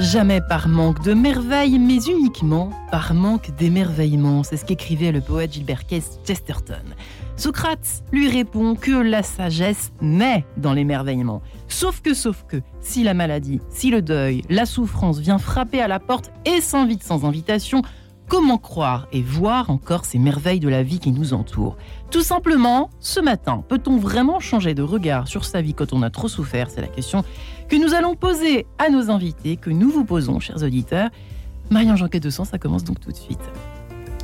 jamais par manque de merveilles, mais uniquement par manque d'émerveillement. C'est ce qu'écrivait le poète Gilbert Chesterton. Socrate lui répond que la sagesse naît dans l'émerveillement. Sauf que, sauf que, si la maladie, si le deuil, la souffrance vient frapper à la porte et s'invite sans invitation, comment croire et voir encore ces merveilles de la vie qui nous entourent? Tout simplement, ce matin, peut-on vraiment changer de regard sur sa vie quand on a trop souffert? C'est la question que nous allons poser à nos invités, que nous vous posons, chers auditeurs. Marianne Jean de Sens, ça commence donc tout de suite.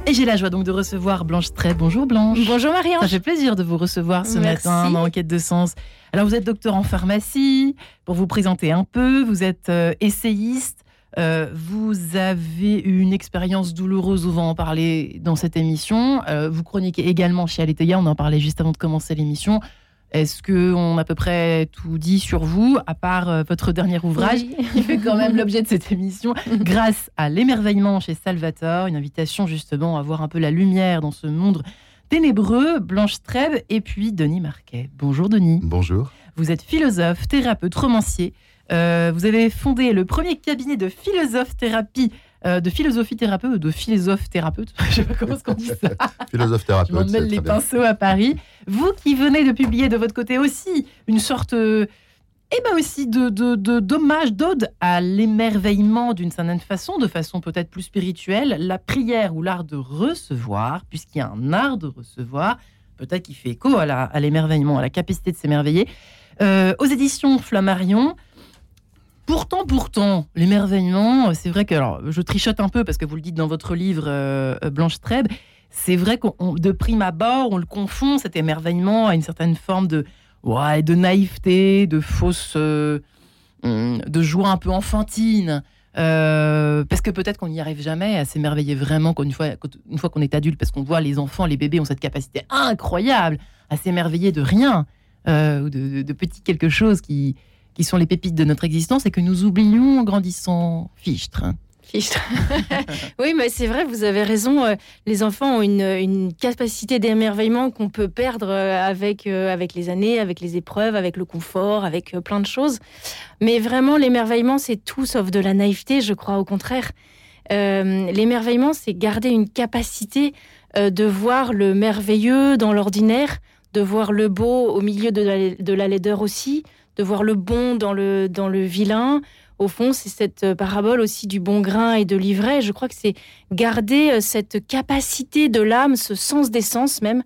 Et j'ai la joie donc de recevoir Blanche Très. Bonjour Blanche. Bonjour Marianne. Ça fait plaisir de vous recevoir ce matin dans Enquête de Sens. Alors vous êtes docteur en pharmacie. Pour vous présenter un peu, vous êtes euh, essayiste. Euh, vous avez eu une expérience douloureuse, on va en parler dans cette émission. Euh, vous chroniquez également chez Aletheia, on en parlait juste avant de commencer l'émission. Est-ce qu'on a à peu près tout dit sur vous, à part euh, votre dernier ouvrage, qui fait quand même l'objet de cette émission, grâce à l'émerveillement chez Salvatore, une invitation justement à voir un peu la lumière dans ce monde ténébreux, Blanche Trèves et puis Denis Marquet. Bonjour Denis. Bonjour. Vous êtes philosophe, thérapeute, romancier. Euh, vous avez fondé le premier cabinet de philosophe-thérapie euh, de philosophie thérapeute de philosophe thérapeute. Je sais pas comment on dit ça. philosophe thérapeute. Je m'en les pinceaux à Paris. Vous qui venez de publier de votre côté aussi une sorte, euh, eh ben aussi de, de, d'hommage, d'ode à l'émerveillement d'une certaine façon, de façon peut-être plus spirituelle, la prière ou l'art de recevoir, puisqu'il y a un art de recevoir, peut-être qui fait écho à, à l'émerveillement, à la capacité de s'émerveiller. Euh, aux éditions Flammarion, Pourtant, pourtant, l'émerveillement, c'est vrai que, alors, je trichote un peu parce que vous le dites dans votre livre euh, Blanche Trèbe, c'est vrai que de prime abord, on le confond, cet émerveillement, à une certaine forme de, ouais, de naïveté, de fausse, euh, hum, de joie un peu enfantine. Euh, parce que peut-être qu'on n'y arrive jamais à s'émerveiller vraiment une fois, une fois qu'on est adulte, parce qu'on voit les enfants, les bébés ont cette capacité incroyable à s'émerveiller de rien, ou de, de, petits quelque chose qui, qui sont les pépites de notre existence et que nous oublions en grandissant. Fichtre. Oui, mais c'est vrai, vous avez raison. Euh, les enfants ont une, capacité d'émerveillement qu'on peut perdre euh, avec, euh, avec les années, avec les épreuves, avec le confort, avec plein de choses. Mais vraiment, l'émerveillement, c'est tout sauf de la naïveté, je crois, au contraire. l'émerveillement, c'est garder une capacité de voir le merveilleux dans l'ordinaire, de voir le beau au milieu de la laideur aussi, de voir le bon dans le, dans le vilain. Au fond, c'est cette euh, parabole aussi du bon grain et de l'ivraie. Je crois que c'est garder euh, cette capacité de l'âme, ce sens des sens même,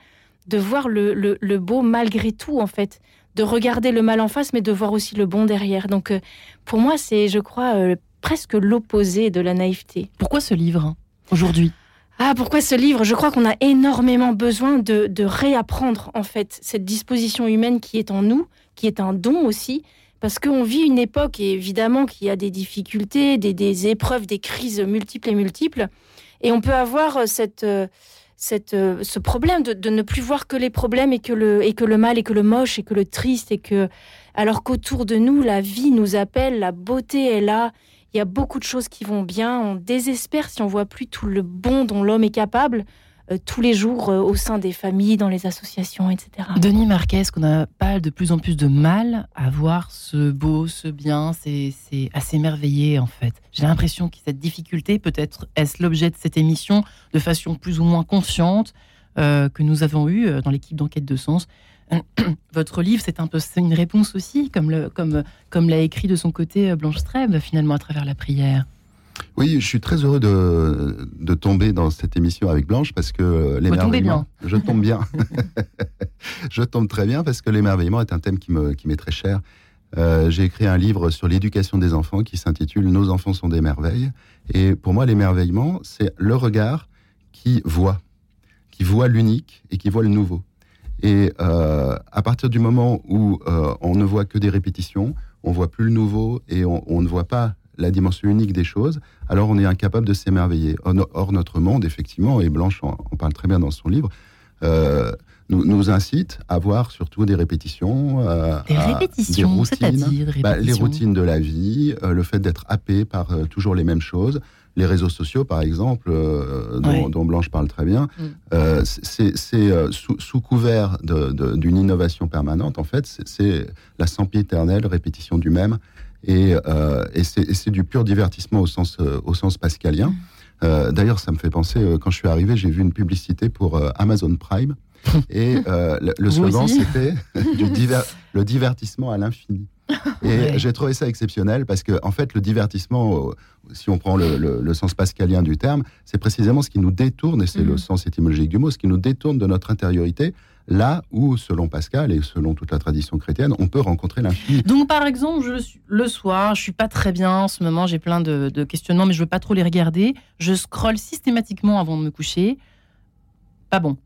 de voir le, le, beau malgré tout, en fait. De regarder le mal en face, mais de voir aussi le bon derrière. Donc, euh, pour moi, c'est, je crois, presque l'opposé de la naïveté. Pourquoi ce livre, hein, aujourd'hui? Ah, pourquoi ce livre? Je crois qu'on a énormément besoin de, de, réapprendre, en fait, cette disposition humaine qui est en nous, qui est un don aussi, parce qu'on vit une époque, évidemment, qui a des difficultés, des, épreuves, des crises multiples et multiples, et on peut avoir euh, cette, euh, cette, euh, ce problème de, ne plus voir que les problèmes et que, le, et que le mal et que le moche et que le triste, et que, alors qu'autour de nous, la vie nous appelle, la beauté est là, il y a beaucoup de choses qui vont bien. On désespère si on voit plus tout le bon dont l'homme est capable tous les jours euh, au sein des familles, dans les associations, etc. Denis Marquez, qu'on n'a pas de plus en plus de mal à voir ce beau, ce bien, c'est à s'émerveiller en fait? J'ai l'impression que cette difficulté, peut-être est-ce l'objet de cette émission, de façon plus ou moins consciente, euh, que nous avons eue dans l'équipe d'enquête de sens, votre livre, c'est un peu une réponse aussi, comme l'a écrit de son côté euh, Blanche Streb, finalement, à travers la prière. Oui, je suis très heureux de, de tomber dans cette émission avec Blanche parce que l'émerveillement. Je tombe bien. je tombe très bien parce que l'émerveillement est un thème qui m'est qui très cher. Euh, j'ai écrit un livre sur l'éducation des enfants qui s'intitule Nos enfants sont des merveilles. Et pour moi, l'émerveillement, c'est le regard qui voit, qui voit l'unique et qui voit le nouveau. Et euh, à partir du moment où euh, on ne voit que des répétitions, on voit plus le nouveau et on, ne voit pas la dimension unique des choses, alors on est incapable de s'émerveiller. Or, notre monde, effectivement, et Blanche en, parle très bien dans son livre, euh, nous, incite à voir surtout des répétitions. des répétitions, c'est-à-dire bah, Les routines de la vie, le fait d'être happé par toujours les mêmes choses les réseaux sociaux, par exemple, euh, dont, Blanche parle très bien, mm. euh, c'est euh, sous, couvert d'une innovation permanente, en fait, c'est la éternelle répétition du même. Et, et c'est du pur divertissement au sens, au sens pascalien. Mm. D'ailleurs, ça me fait penser, quand je suis arrivé, j'ai vu une publicité pour Amazon Prime. Et le, slogan, c'était le divertissement à l'infini. Et j'ai trouvé ça exceptionnel parce que, en fait, le divertissement, si on prend le, sens pascalien du terme, c'est précisément ce qui nous détourne, et c'est le mm. sens étymologique du mot, ce qui nous détourne de notre intériorité, là où, selon Pascal et selon toute la tradition chrétienne, on peut rencontrer l'infini. Donc, par exemple, je, le soir, je suis pas très bien en ce moment, j'ai plein de, questionnements, mais je veux pas trop les regarder. Je scrolle systématiquement avant de me coucher. Pas bon.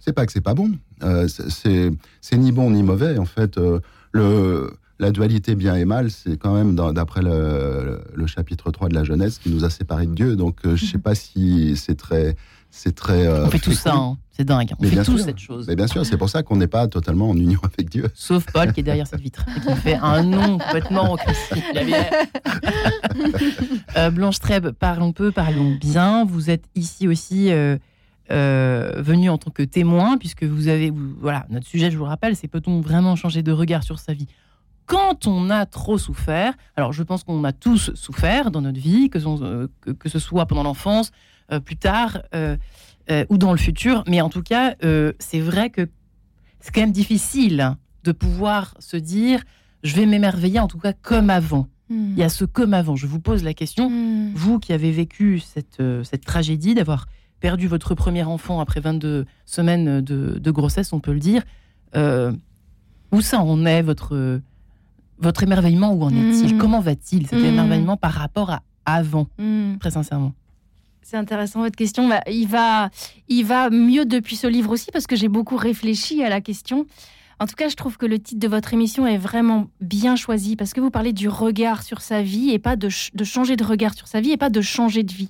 C'est pas que c'est pas bon. Euh, c'est ni bon ni mauvais, en fait. Euh, le la dualité bien et mal, c'est quand même d'après le, chapitre 3 de la Genèse qui nous a séparés de Dieu. Donc euh, je ne sais pas si c'est très... C'est très euh, on fait tout ça, hein. c'est dingue. On fait tout cette chose. Mais bien sûr, c'est pour ça qu'on n'est pas totalement en union avec Dieu. Sauf Paul qui est derrière cette vitre et qui fait un nom complètement au euh, Blanche Trèbe, parlons peu, parlons bien. Vous êtes ici aussi euh, venu en tant que témoin, puisque vous avez, voilà, notre sujet, je vous le rappelle, c'est peut-on vraiment changer de regard sur sa vie? Quand on a trop souffert, alors je pense qu'on a tous souffert dans notre vie, que, euh, ce soit pendant l'enfance, euh, plus tard euh, ou dans le futur, mais en tout cas, c'est vrai que c'est quand même difficile de pouvoir se dire, je vais m'émerveiller en tout cas comme avant. Hmm. Il y a ce comme avant. Je vous pose la question, hmm. vous qui avez vécu cette, cette tragédie d'avoir perdu votre premier enfant après 22 semaines de, de grossesse, on peut le dire, où ça en est votre votre émerveillement, où en est-il mm. Comment va-t-il cet mm. émerveillement par rapport à avant, mm. très sincèrement c'est intéressant votre question. Bah, il, va, il va mieux depuis ce livre aussi parce que j'ai beaucoup réfléchi à la question. En tout cas, je trouve que le titre de votre émission est vraiment bien choisi parce que vous parlez du regard sur sa vie et pas de, changer de regard sur sa vie et pas de changer de vie.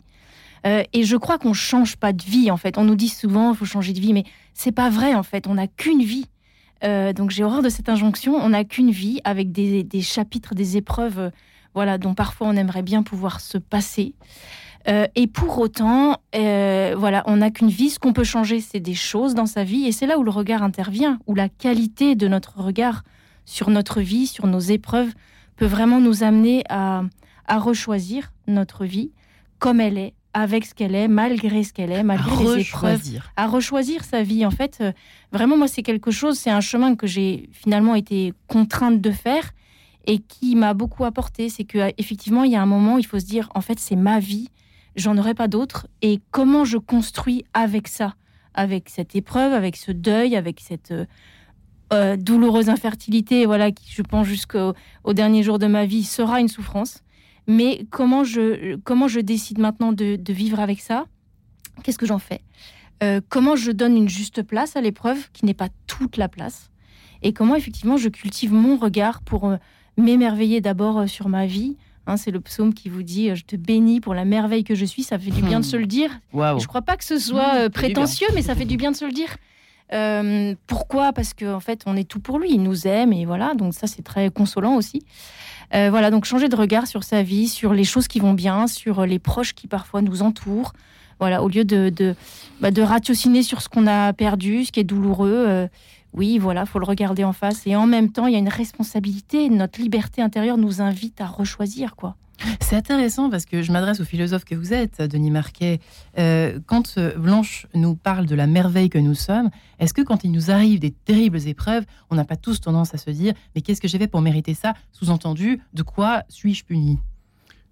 Euh, et je crois qu'on change pas de vie en fait. On nous dit souvent il faut changer de vie, mais c'est pas vrai en fait. On n'a qu'une vie. Euh, donc j'ai horreur de cette injonction. On n'a qu'une vie avec des, chapitres, des épreuves, euh, voilà, dont parfois on aimerait bien pouvoir se passer. Euh, et pour autant, voilà, on n'a qu'une vie. Ce qu'on peut changer, c'est des choses dans sa vie, et c'est là où le regard intervient, où la qualité de notre regard sur notre vie, sur nos épreuves, peut vraiment nous amener à, à rechoisir notre vie comme elle est, avec ce qu'elle est, malgré ce qu'elle est, malgré les épreuves, à rechoisir sa vie. En fait, euh, vraiment, moi, c'est quelque chose, c'est un chemin que j'ai finalement été contrainte de faire et qui m'a beaucoup apporté. C'est que effectivement, il y a un moment, il faut se dire, en fait, c'est ma vie, j'en aurai pas d'autre, et comment je construis avec ça, avec cette épreuve, avec ce deuil, avec cette euh, euh, douloureuse infertilité, voilà, qui, je pense, jusqu'au dernier jour de ma vie, sera une souffrance. Mais comment je, comment je décide maintenant de, vivre avec ça? Qu'est-ce que j'en fais? Euh, Comment je donne une juste place à l'épreuve qui n'est pas toute la place? Et comment effectivement je cultive mon regard pour euh, m'émerveiller d'abord euh, sur ma vie? Hein, c'est le psaume qui vous dit Je te bénis pour la merveille que je suis. Ça fait du bien de se le dire. Je ne crois pas que ce soit prétentieux, mais ça fait du bien de se le dire. pourquoi? Parce qu'en en fait, on est tout pour lui. Il nous aime et voilà. Donc ça, c'est très consolant aussi. Euh, voilà, donc changer de regard sur sa vie, sur les choses qui vont bien, sur les proches qui parfois nous entourent. Voilà, au lieu de, de, bah, ratiociner sur ce qu'on a perdu, ce qui est douloureux. Euh, oui, voilà, faut le regarder en face. Et en même temps, il y a une responsabilité. Notre liberté intérieure nous invite à rechoisir, quoi. C'est intéressant parce que je m'adresse au philosophe que vous êtes, Denis Marquet. Euh, quand euh, Blanche nous parle de la merveille que nous sommes, est-ce que quand il nous arrive des terribles épreuves, on n'a pas tous tendance à se dire mais qu'est-ce que j'ai fait pour mériter ça? Sous-entendu, de quoi suis-je puni?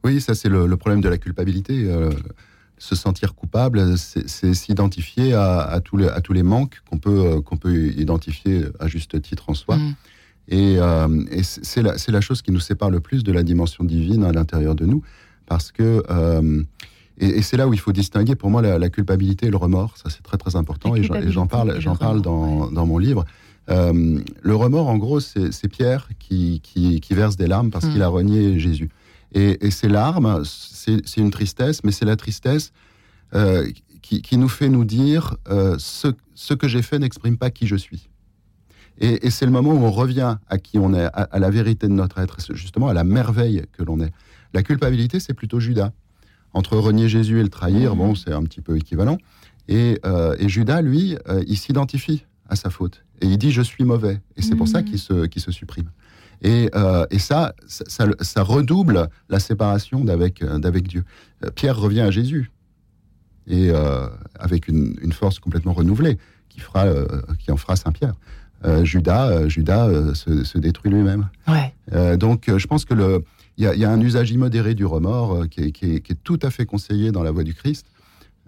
Oui, ça c'est le, problème de la culpabilité. Euh, se sentir coupable, c'est s'identifier à, tous les, à tous les manques qu'on peut, qu'on peut identifier à juste titre en soi. Mm. Et, euh, c'est la, la, chose qui nous sépare le plus de la dimension divine à l'intérieur de nous, parce que euh, et, c'est là où il faut distinguer pour moi la, culpabilité et le remords. Ça c'est très très important et j'en parle, j'en parle dans, dans, mon livre. Euh, le remords, en gros, c'est Pierre qui, qui, qui, verse des larmes parce qu'il a hmm. renié Jésus. Et, et ces larmes, c'est une tristesse, mais c'est la tristesse qui, qui, nous fait nous dire ce, ce que j'ai fait n'exprime pas qui je suis. Et, c'est le moment où on revient à qui on est, à, la vérité de notre être, justement à la merveille que l'on est. La culpabilité, c'est plutôt Judas. Entre renier Jésus et le trahir, bon, c'est un petit peu équivalent. Et, euh, Judas, lui, euh, il s'identifie à sa faute. Et il dit Je suis mauvais. Et c'est pour ça mmh. qu'il se, se supprime. Et, ça, ça, redouble la séparation d'avec Dieu. Pierre revient à Jésus et avec une, force complètement renouvelée qui fera, qui en fera Saint Pierre. Judas, Judas se, détruit lui-même. Ouais. donc, je pense que le, il y, a un usage immodéré du remords qui qui, est, tout à fait conseillé dans la voie du Christ.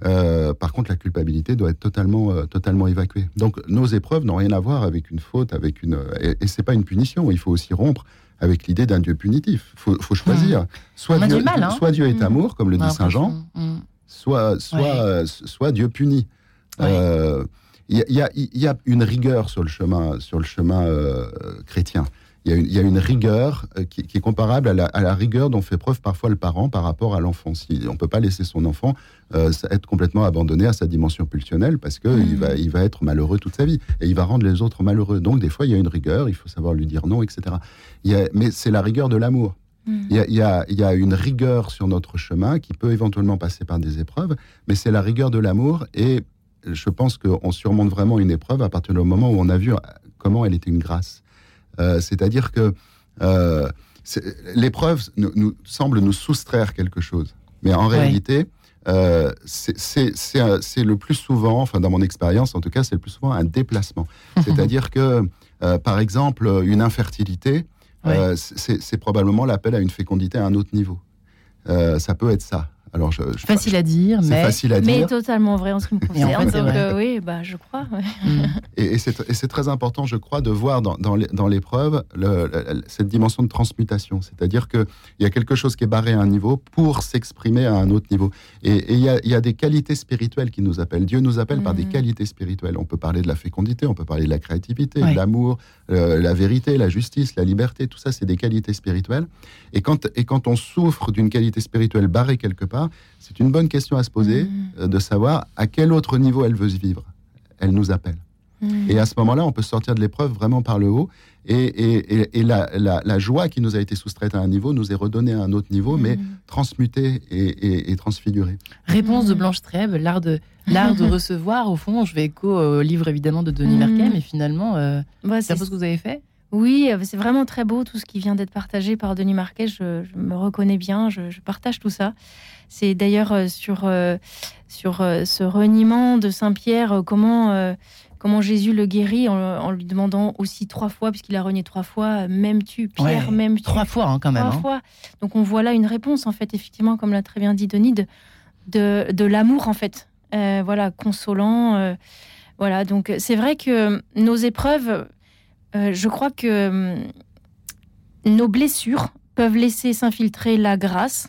Euh, par contre, la culpabilité doit être totalement, euh, totalement évacuée. Donc, nos épreuves n'ont rien à voir avec une faute, avec une. Et, et c'est pas une punition. Il faut aussi rompre avec l'idée d'un Dieu punitif. Il faut, choisir. Mmh. Soit, Dieu, hein. soit Dieu est mmh. amour, comme le dit Saint Jean, mmh. soit, soit, soit Dieu punit. Euh, il y, y, a une rigueur sur le chemin, sur le chemin chrétien il y, a une, rigueur euh, qui, est comparable à la, rigueur dont fait preuve parfois le parent par rapport à l'enfant. Si, on ne peut pas laisser son enfant euh, être complètement abandonné à sa dimension pulsionnelle parce qu'il mmh. va, il va être malheureux toute sa vie et il va rendre les autres malheureux. Donc des fois, il y a une rigueur, il faut savoir lui dire non, etc. mais c'est la rigueur de l'amour. Mmh. Il, y a, il y a une rigueur sur notre chemin qui peut éventuellement passer par des épreuves, mais c'est la rigueur de l'amour et je pense qu'on surmonte vraiment une épreuve à partir du moment où on a vu comment elle était une grâce. Euh, c'est-à-dire que euh, l'épreuve nous, semble nous soustraire quelque chose. Mais en réalité, euh, c'est le plus souvent, enfin dans mon expérience en tout cas, c'est le plus souvent un déplacement. C'est-à-dire que, par exemple, une infertilité, c'est probablement l'appel à une fécondité à un autre niveau. ça peut être ça. Alors, je, facile à dire, mais facile à dire. mais totalement vrai en ce qui me concerne. donc oui, bah, je crois. Mm. Et, c'est très important, je crois, de voir dans, dans l'épreuve cette dimension de transmutation. C'est-à-dire qu'il y a quelque chose qui est barré à un niveau pour s'exprimer à un autre niveau. Et il y, y, a des qualités spirituelles qui nous appellent. Dieu nous appelle par des mm. qualités spirituelles. On peut parler de la fécondité, on peut parler de la créativité, de l'amour, euh, la vérité, la justice, la liberté. Tout ça, c'est des qualités spirituelles. Et quand, et quand on souffre d'une qualité spirituelle barrée quelque part, c'est une bonne question à se poser mm. euh, de savoir à quel autre niveau elle veut vivre. Elle nous appelle. Mm. Et à ce moment-là, on peut sortir de l'épreuve vraiment par le haut. Et, la, joie qui nous a été soustraite à un niveau nous est redonnée à un autre niveau, mais mm. transmutée et, transfigurée. Réponse de Blanche Trèbe, l'art de, l'art de recevoir. Au fond, je vais écho au livre évidemment de Denis Merkel, mais finalement, euh, c'est un peu ce que vous avez fait oui, euh, c'est vraiment très beau tout ce qui vient d'être partagé par Denis Marquet. Je, me reconnais bien, je, partage tout ça. C'est d'ailleurs euh, sur, euh, sur ce reniement de Saint-Pierre, comment, comment Jésus le guérit en, lui demandant aussi trois fois, puisqu'il a renié trois fois, même tu, Pierre, même tu. Trois fois hein, quand même. Trois hein. fois. Donc on voit là une réponse, en fait, effectivement, comme l'a très bien dit Denis, de, de, l'amour, en fait. voilà, consolant. voilà, donc c'est vrai que nos épreuves euh, je crois que hum, nos blessures peuvent laisser s'infiltrer la grâce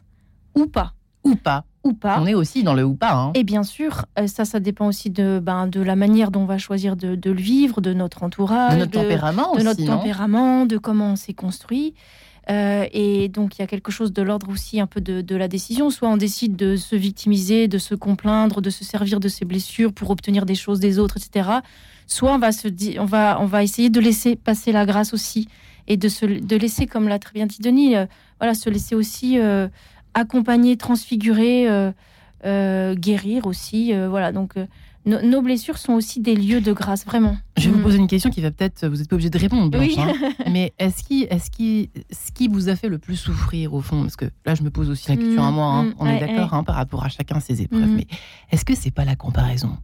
ou pas. Ou pas. Ou pas. On est aussi dans le ou pas. Hein. Et bien sûr, euh, ça, ça dépend aussi de, ben, de la manière dont on va choisir de, le vivre, de notre entourage, de notre tempérament, de notre tempérament, de comment on s'est construit. Euh, et donc, il y a quelque chose de l'ordre aussi un peu de, de, la décision. Soit on décide de se victimiser, de se complaindre, de se servir de ses blessures pour obtenir des choses des autres, etc soit on va se on va, on va essayer de laisser passer la grâce aussi et de se, de laisser, comme l'a très bien dit Denis, euh, voilà, se laisser aussi euh, accompagner, transfigurer, euh, guérir aussi, voilà. Donc nos blessures sont aussi des lieux de grâce, vraiment. Je vais vous mm. poser une question qui va peut-être, vous n'êtes pas obligé de répondre, Blanche, hein. mais est-ce qui, est-ce qui, ce qui vous a fait le plus souffrir au fond? Parce que là, je me pose aussi la question à moi. Hein. Mm. On est d'accord hein, par rapport à chacun ses épreuves, mm. mais est-ce que c'est pas la comparaison?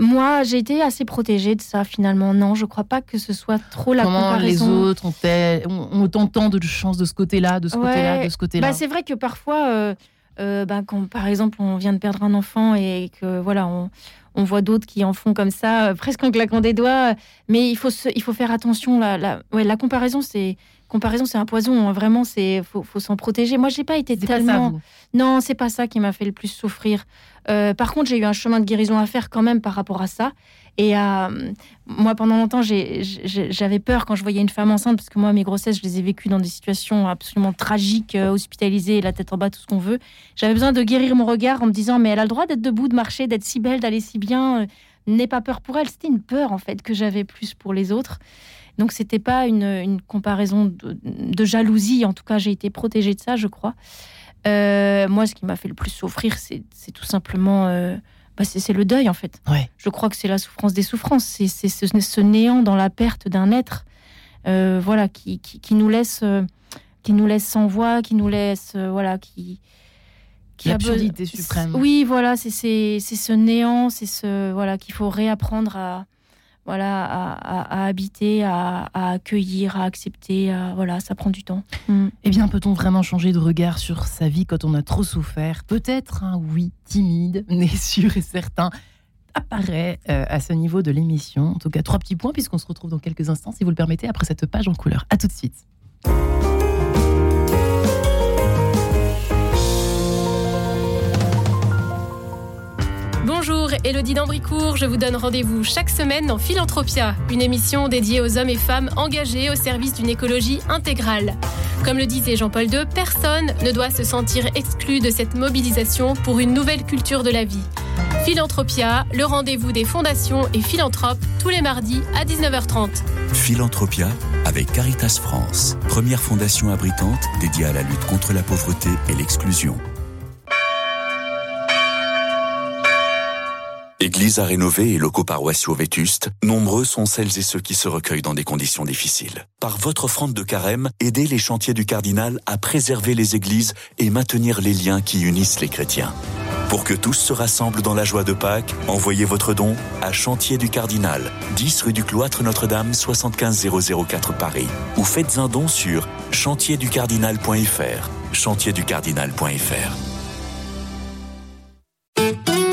Moi, j'ai été assez protégée de ça finalement. Non, je crois pas que ce soit trop la Comment les autres ont, autant de chances de ce côté-là, de ce côté-là, de ce côté-là bah, C'est vrai que parfois, euh, euh, bah, quand par exemple on vient de perdre un enfant et que voilà, on, voit d'autres qui en font comme ça, euh, presque en claquant des doigts. Mais il faut, il faut faire attention. La, la, ouais, la comparaison, c'est comparaison, c'est un poison. Hein. Vraiment, c'est faut, faut s'en protéger. Moi, j'ai pas été tellement. Pas non, c'est pas ça qui m'a fait le plus souffrir. Euh, par contre, j'ai eu un chemin de guérison à faire quand même par rapport à ça. Et euh, moi, pendant longtemps, j'avais peur quand je voyais une femme enceinte, parce que moi, mes grossesses, je les ai vécues dans des situations absolument tragiques, euh, hospitalisées, la tête en bas, tout ce qu'on veut. J'avais besoin de guérir mon regard en me disant, mais elle a le droit d'être debout, de marcher, d'être si belle, d'aller si bien. N'aie pas peur pour elle. C'était une peur, en fait, que j'avais plus pour les autres. Donc, c'était pas une, comparaison de, de, jalousie. En tout cas, j'ai été protégée de ça, je crois. Euh, moi, ce qui m'a fait le plus souffrir, c'est tout simplement. Euh, bah, c'est le deuil, en fait. Je crois que c'est la souffrance des souffrances. C'est ce, ce, néant dans la perte d'un être. voilà, qui, qui, nous laisse, qui nous laisse sans voix, qui nous laisse, voilà, qui l'absurdité suprême. Oui, voilà, c'est ce néant, c'est ce voilà qu'il faut réapprendre à voilà à, habiter, à, accueillir, à accepter. voilà, ça prend du temps. Mm. Eh bien, peut-on vraiment changer de regard sur sa vie quand on a trop souffert? Peut-être un oui timide, mais sûr et certain apparaît euh, à ce niveau de l'émission. En tout cas, trois petits points puisqu'on se retrouve dans quelques instants, si vous le permettez, après cette page en couleur. À tout de suite. Elodie Dambricourt. Je vous donne rendez-vous chaque semaine dans Philanthropia, une émission dédiée aux hommes et femmes engagés au service d'une écologie intégrale. Comme le disait Jean-Paul II, personne ne doit se sentir exclu de cette mobilisation pour une nouvelle culture de la vie. Philanthropia, le rendez-vous des fondations et philanthropes tous les mardis à 19h30. Philanthropia avec Caritas France, première fondation abritante dédiée à la lutte contre la pauvreté et l'exclusion. Église à rénover et locaux paroissiaux vétustes, nombreux sont celles et ceux qui se recueillent dans des conditions difficiles. Par votre offrande de carême, aidez les chantiers du cardinal à préserver les églises et maintenir les liens qui unissent les chrétiens. Pour que tous se rassemblent dans la joie de Pâques, envoyez votre don à Chantier du Cardinal, 10 rue du Cloître Notre-Dame, 75004 Paris. Ou faites un don sur chantierducardinal.fr. Chantierducardinal.fr.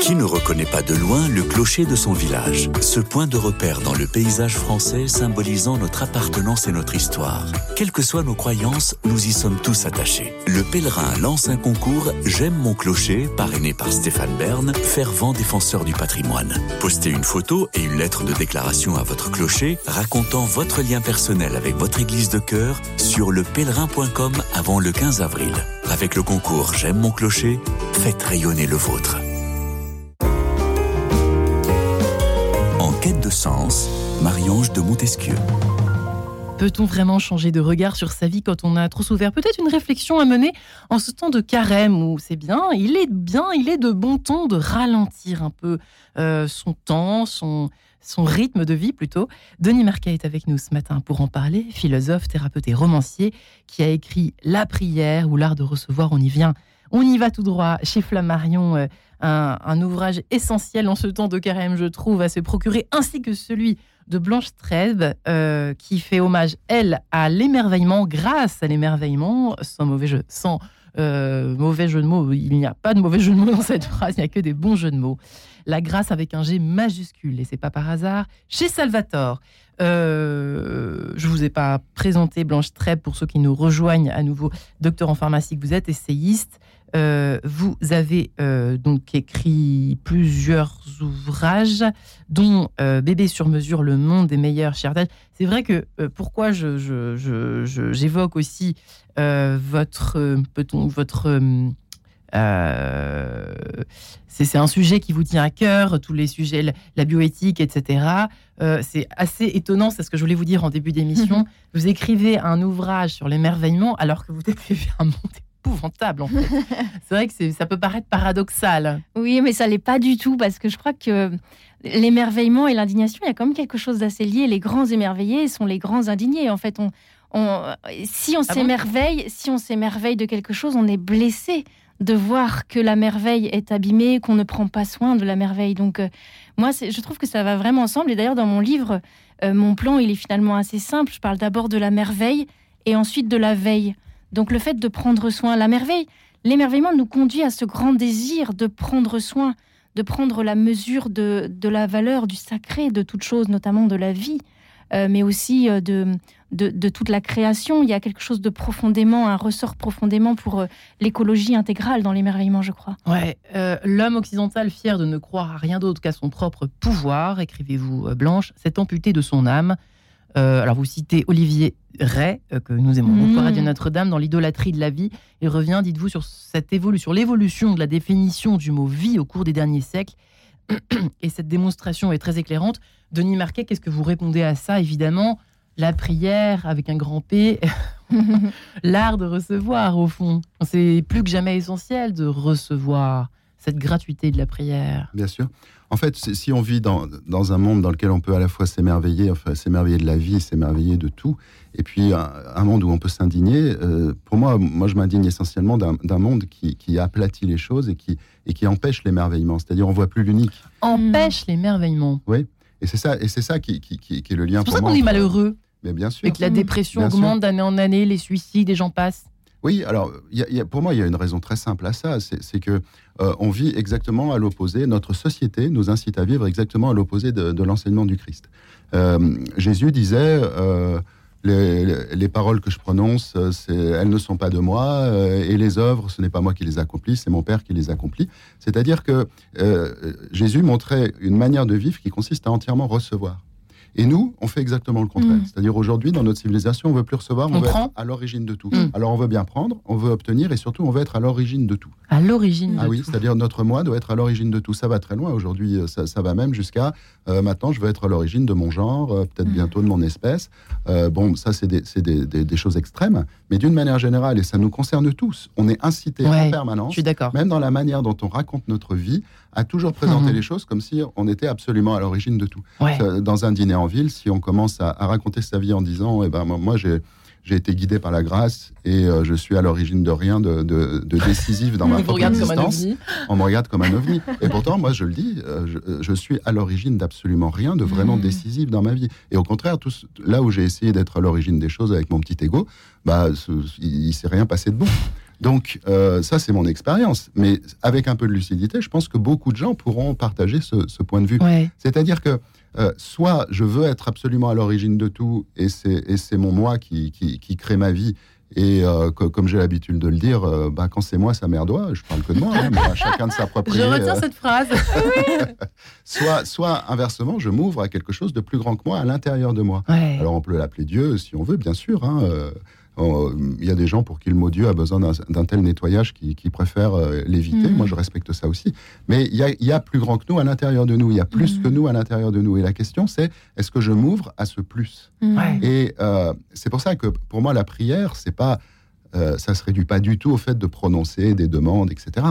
Qui ne reconnaît pas de loin le clocher de son village Ce point de repère dans le paysage français symbolisant notre appartenance et notre histoire. Quelles que soient nos croyances, nous y sommes tous attachés. Le pèlerin lance un concours J'aime mon clocher, parrainé par Stéphane Bern, fervent défenseur du patrimoine. Postez une photo et une lettre de déclaration à votre clocher racontant votre lien personnel avec votre église de cœur sur lepèlerin.com avant le 15 avril. Avec le concours J'aime mon clocher, faites rayonner le vôtre. Quête de sens, Marie-Ange de Montesquieu. Peut-on vraiment changer de regard sur sa vie quand on a trop souffert? Peut-être une réflexion à mener en ce temps de carême où c'est bien, il est bien, il est de bon ton de ralentir un peu euh, son temps, son, son rythme de vie plutôt. Denis Marquet est avec nous ce matin pour en parler, philosophe, thérapeute et romancier qui a écrit La prière ou l'art de recevoir, on y vient. On y va tout droit chez Flammarion. Un, ouvrage essentiel en ce temps de carême, je trouve, à se procurer, ainsi que celui de Blanche Trèves, euh, qui fait hommage, elle, à l'émerveillement, grâce à l'émerveillement, sans mauvais jeu, sans euh, mauvais de mots. Il n'y a pas de mauvais jeu de mots dans cette phrase, il n'y a que des bons jeux de mots. La grâce avec un G majuscule, et c'est pas par hasard, chez Salvatore. Euh, je vous ai pas présenté Blanche Trèves pour ceux qui nous rejoignent à nouveau. Docteur en pharmacie vous êtes, essayiste. Euh, vous avez euh, donc écrit plusieurs ouvrages, dont Bébé sur mesure, le monde des meilleurs chardages. C'est vrai que pourquoi j'évoque je, je, aussi votre, votre c'est un sujet qui vous tient à cœur, tous les sujets, la bioéthique, etc. c'est assez étonnant, c'est ce que je voulais vous dire en début d'émission. vous écrivez un ouvrage sur l'émerveillement alors que vous décrivez un monde épouvantable en fait. c'est vrai que ça peut paraître paradoxal. Oui, mais ça l'est pas du tout parce que je crois que l'émerveillement et l'indignation, il y a quand même quelque chose d'assez lié. Les grands émerveillés sont les grands indignés. En fait, on, si on ah s'émerveille, si on s'émerveille de quelque chose, on est blessé de voir que la merveille est abîmée, qu'on ne prend pas soin de la merveille. Donc, euh, moi, je trouve que ça va vraiment ensemble. Et d'ailleurs, dans mon livre, euh, mon plan, il est finalement assez simple. Je parle d'abord de la merveille et ensuite de la veille. Donc le fait de prendre soin, la merveille, l'émerveillement nous conduit à ce grand désir de prendre soin, de prendre la mesure de, la valeur, du sacré de toute chose, notamment de la vie, euh, mais aussi euh, de, de, toute la création. Il y a quelque chose de profondément, un ressort profondément pour euh, l'écologie intégrale dans l'émerveillement, je crois. Ouais, l'homme occidental fier de ne croire à rien d'autre qu'à son propre pouvoir, écrivez-vous Blanche, s'est amputé de son âme. Euh, alors, vous citez Olivier Ray, euh, que nous aimons beaucoup à Radio mmh. Notre-Dame, dans l'idolâtrie de la vie. Il revient, dites-vous, sur, cette évolution, l'évolution de la définition du mot vie au cours des derniers siècles. Et cette démonstration est très éclairante. Denis Marquet, qu'est-ce que vous répondez à ça Évidemment, la prière avec un grand P, l'art de recevoir, au fond. C'est plus que jamais essentiel de recevoir cette gratuité de la prière. Bien sûr. En fait, si on vit dans, dans, un monde dans lequel on peut à la fois s'émerveiller, enfin s'émerveiller de la vie, s'émerveiller de tout, et puis un, monde où on peut s'indigner, euh, pour moi, moi je m'indigne essentiellement d'un monde qui, qui, aplatit les choses et qui, et qui empêche l'émerveillement. C'est-à-dire on voit plus l'unique. Empêche l'émerveillement. Oui, et c'est ça, et c'est ça qui, qui, qui, est le lien. C'est pour ça qu'on est malheureux. Mais bien sûr. Et que la dépression augmente d'année en année, les suicides, les gens passent. Oui, alors y a, pour moi, il y a une raison très simple à ça, c'est que euh, on vit exactement à l'opposé. Notre société nous incite à vivre exactement à l'opposé de, l'enseignement du Christ. Euh, Jésus disait euh, les, paroles que je prononce, elles ne sont pas de moi, et les œuvres, ce n'est pas moi qui les accomplis, c'est mon Père qui les accomplit. C'est-à-dire que Jésus montrait une manière de vivre qui consiste à entièrement recevoir. Et nous, on fait exactement le contraire. Mm. C'est-à-dire aujourd'hui, dans notre civilisation, on veut plus recevoir, on, veut être à l'origine de tout. Mm. Alors on veut bien prendre, on veut obtenir et surtout on veut être à l'origine de tout. À l'origine ah, oui, c'est-à-dire notre moi doit être à l'origine de tout. Ça va très loin aujourd'hui, euh, ça, va même jusqu'à euh, maintenant je veux être à l'origine de mon genre, euh, peut-être mm. bientôt de mon espèce. bon, ça c'est des, choses extrêmes, mais d'une manière générale, et ça nous concerne tous, on est incité en permanence, je suis même dans la manière dont on raconte notre vie, à toujours présenter mhm. les choses comme si on était absolument à l'origine de tout. Dans un dîner en ville, si on commence à, raconter sa vie en disant, eh ben, moi, j'ai j'ai été guidé par la grâce et euh, je suis à l'origine de rien de, de, décisif dans ma propre existence. On me regarde comme un ovni. Et pourtant, moi, je le dis, euh, euh, je, suis à l'origine d'absolument rien de vraiment mhm. décisif dans ma vie. Et au contraire, tout, là où j'ai essayé d'être à l'origine des choses avec mon petit ego, bah, il, ne s'est rien passé de bon. Donc euh, ça, c'est mon expérience. Mais avec un peu de lucidité, je pense que beaucoup de gens pourront partager ce, point de vue. C'est-à-dire que euh, soit je veux être absolument à l'origine de tout, et c'est mon moi qui, qui, crée ma vie. Et euh, comme j'ai l'habitude de le dire, bah, quand c'est moi, ça merdoit. Je parle que de moi, hein, mais chacun de sa propre. Je retiens cette phrase. soit, soit inversement, je m'ouvre à quelque chose de plus grand que moi à l'intérieur de moi. Alors on peut l'appeler Dieu si on veut, bien sûr. Hein, il y a des gens pour qui le mot Dieu a besoin d'un tel nettoyage qui, préfèrent euh, l'éviter. Mm. Moi, je respecte ça aussi. Mais il y, a, plus grand que nous à l'intérieur de nous. Il y a plus mm. que nous à l'intérieur de nous. Et la question, c'est est-ce que je m'ouvre à ce plus? Mm. Et euh, c'est pour ça que pour moi, la prière, c'est pas euh, ça se réduit pas du tout au fait de prononcer des demandes, etc.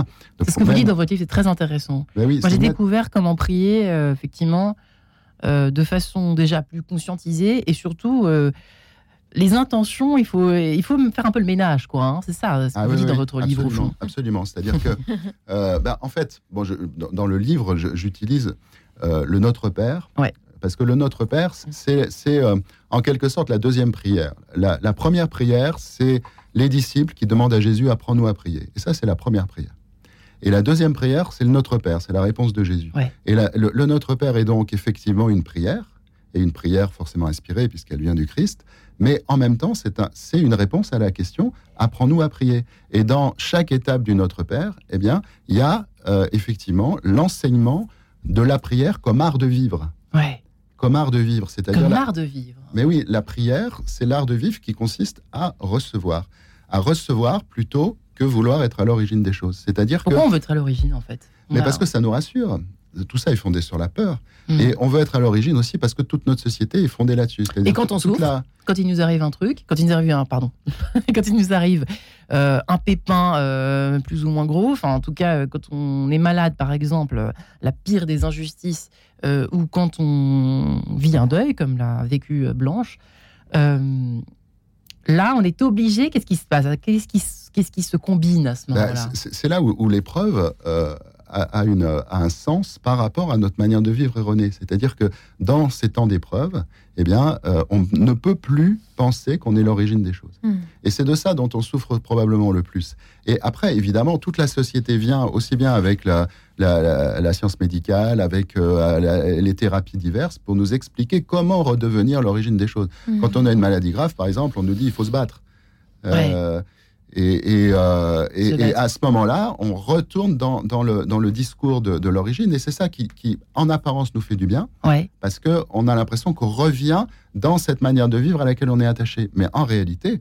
ce que vous dites dans votre livre, c'est très intéressant. Ben Moi, j'ai découvert comment prier, effectivement, de façon déjà plus conscientisée et surtout les intentions, il faut, il faut faire un peu le ménage, quoi. Hein. C'est ça, ce que ah vous dites dans votre livre, au fond. Absolument. C'est-à-dire que, euh, ben, en fait, bon, dans, le livre, j'utilise euh, le Notre Père. Parce que le Notre Père, c'est euh, en quelque sorte la deuxième prière. La, première prière, c'est les disciples qui demandent à Jésus apprends-nous à prier. Et ça, c'est la première prière. Et la deuxième prière, c'est le Notre Père, c'est la réponse de Jésus. Et le Notre Père est donc effectivement une prière, et une prière forcément inspirée puisqu'elle vient du Christ, mais en même temps, c'est un, une réponse à la question apprends-nous à prier. Et dans chaque étape du Notre Père, eh bien, il y a euh, effectivement l'enseignement de la prière comme art de vivre. Ouais. Comme art de vivre, c'est-à-dire comme l'art de vivre. Mais oui, la prière, c'est l'art de vivre qui consiste à recevoir, à recevoir plutôt que vouloir être à l'origine des choses. C'est-à-dire Pourquoi on veut être à l'origine en fait? Mais parce que ça nous rassure tout ça est fondé sur la peur. Hmm. Et on veut être à l'origine aussi parce que toute notre société est fondée là-dessus. Et quand on souffre, quand il nous arrive un truc, quand il nous arrive un, pardon, quand il nous arrive euh, un pépin euh, plus ou moins gros, enfin en tout cas euh, quand on est malade par exemple, la pire des injustices, ou quand on vit un deuil comme l'a vécu Blanche, là on est obligé, qu'est-ce qui se passe? Qu'est-ce qui, qu'est-ce qui se combine à ce bah, moment-là? C'est là où, où l'épreuve a, une, un sens par rapport à notre manière de vivre erronée. C'est-à-dire que dans ces temps d'épreuve, eh bien, euh, on ne peut plus penser qu'on est l'origine des choses. Hmm. Et c'est de ça dont on souffre probablement le plus. Et après, évidemment, toute la société vient aussi bien avec la, la, science médicale, avec euh, les thérapies diverses, pour nous expliquer comment redevenir l'origine des choses. Hmm. Quand on a une maladie grave, par exemple, on nous dit il faut se battre. Euh, euh, et, et, à ce moment-là, on retourne dans, dans, le, dans le discours de, de l'origine, et c'est ça qui, qui, en apparence, nous fait du bien, ouais. parce qu'on a l'impression qu'on revient dans cette manière de vivre à laquelle on est attaché. Mais en réalité,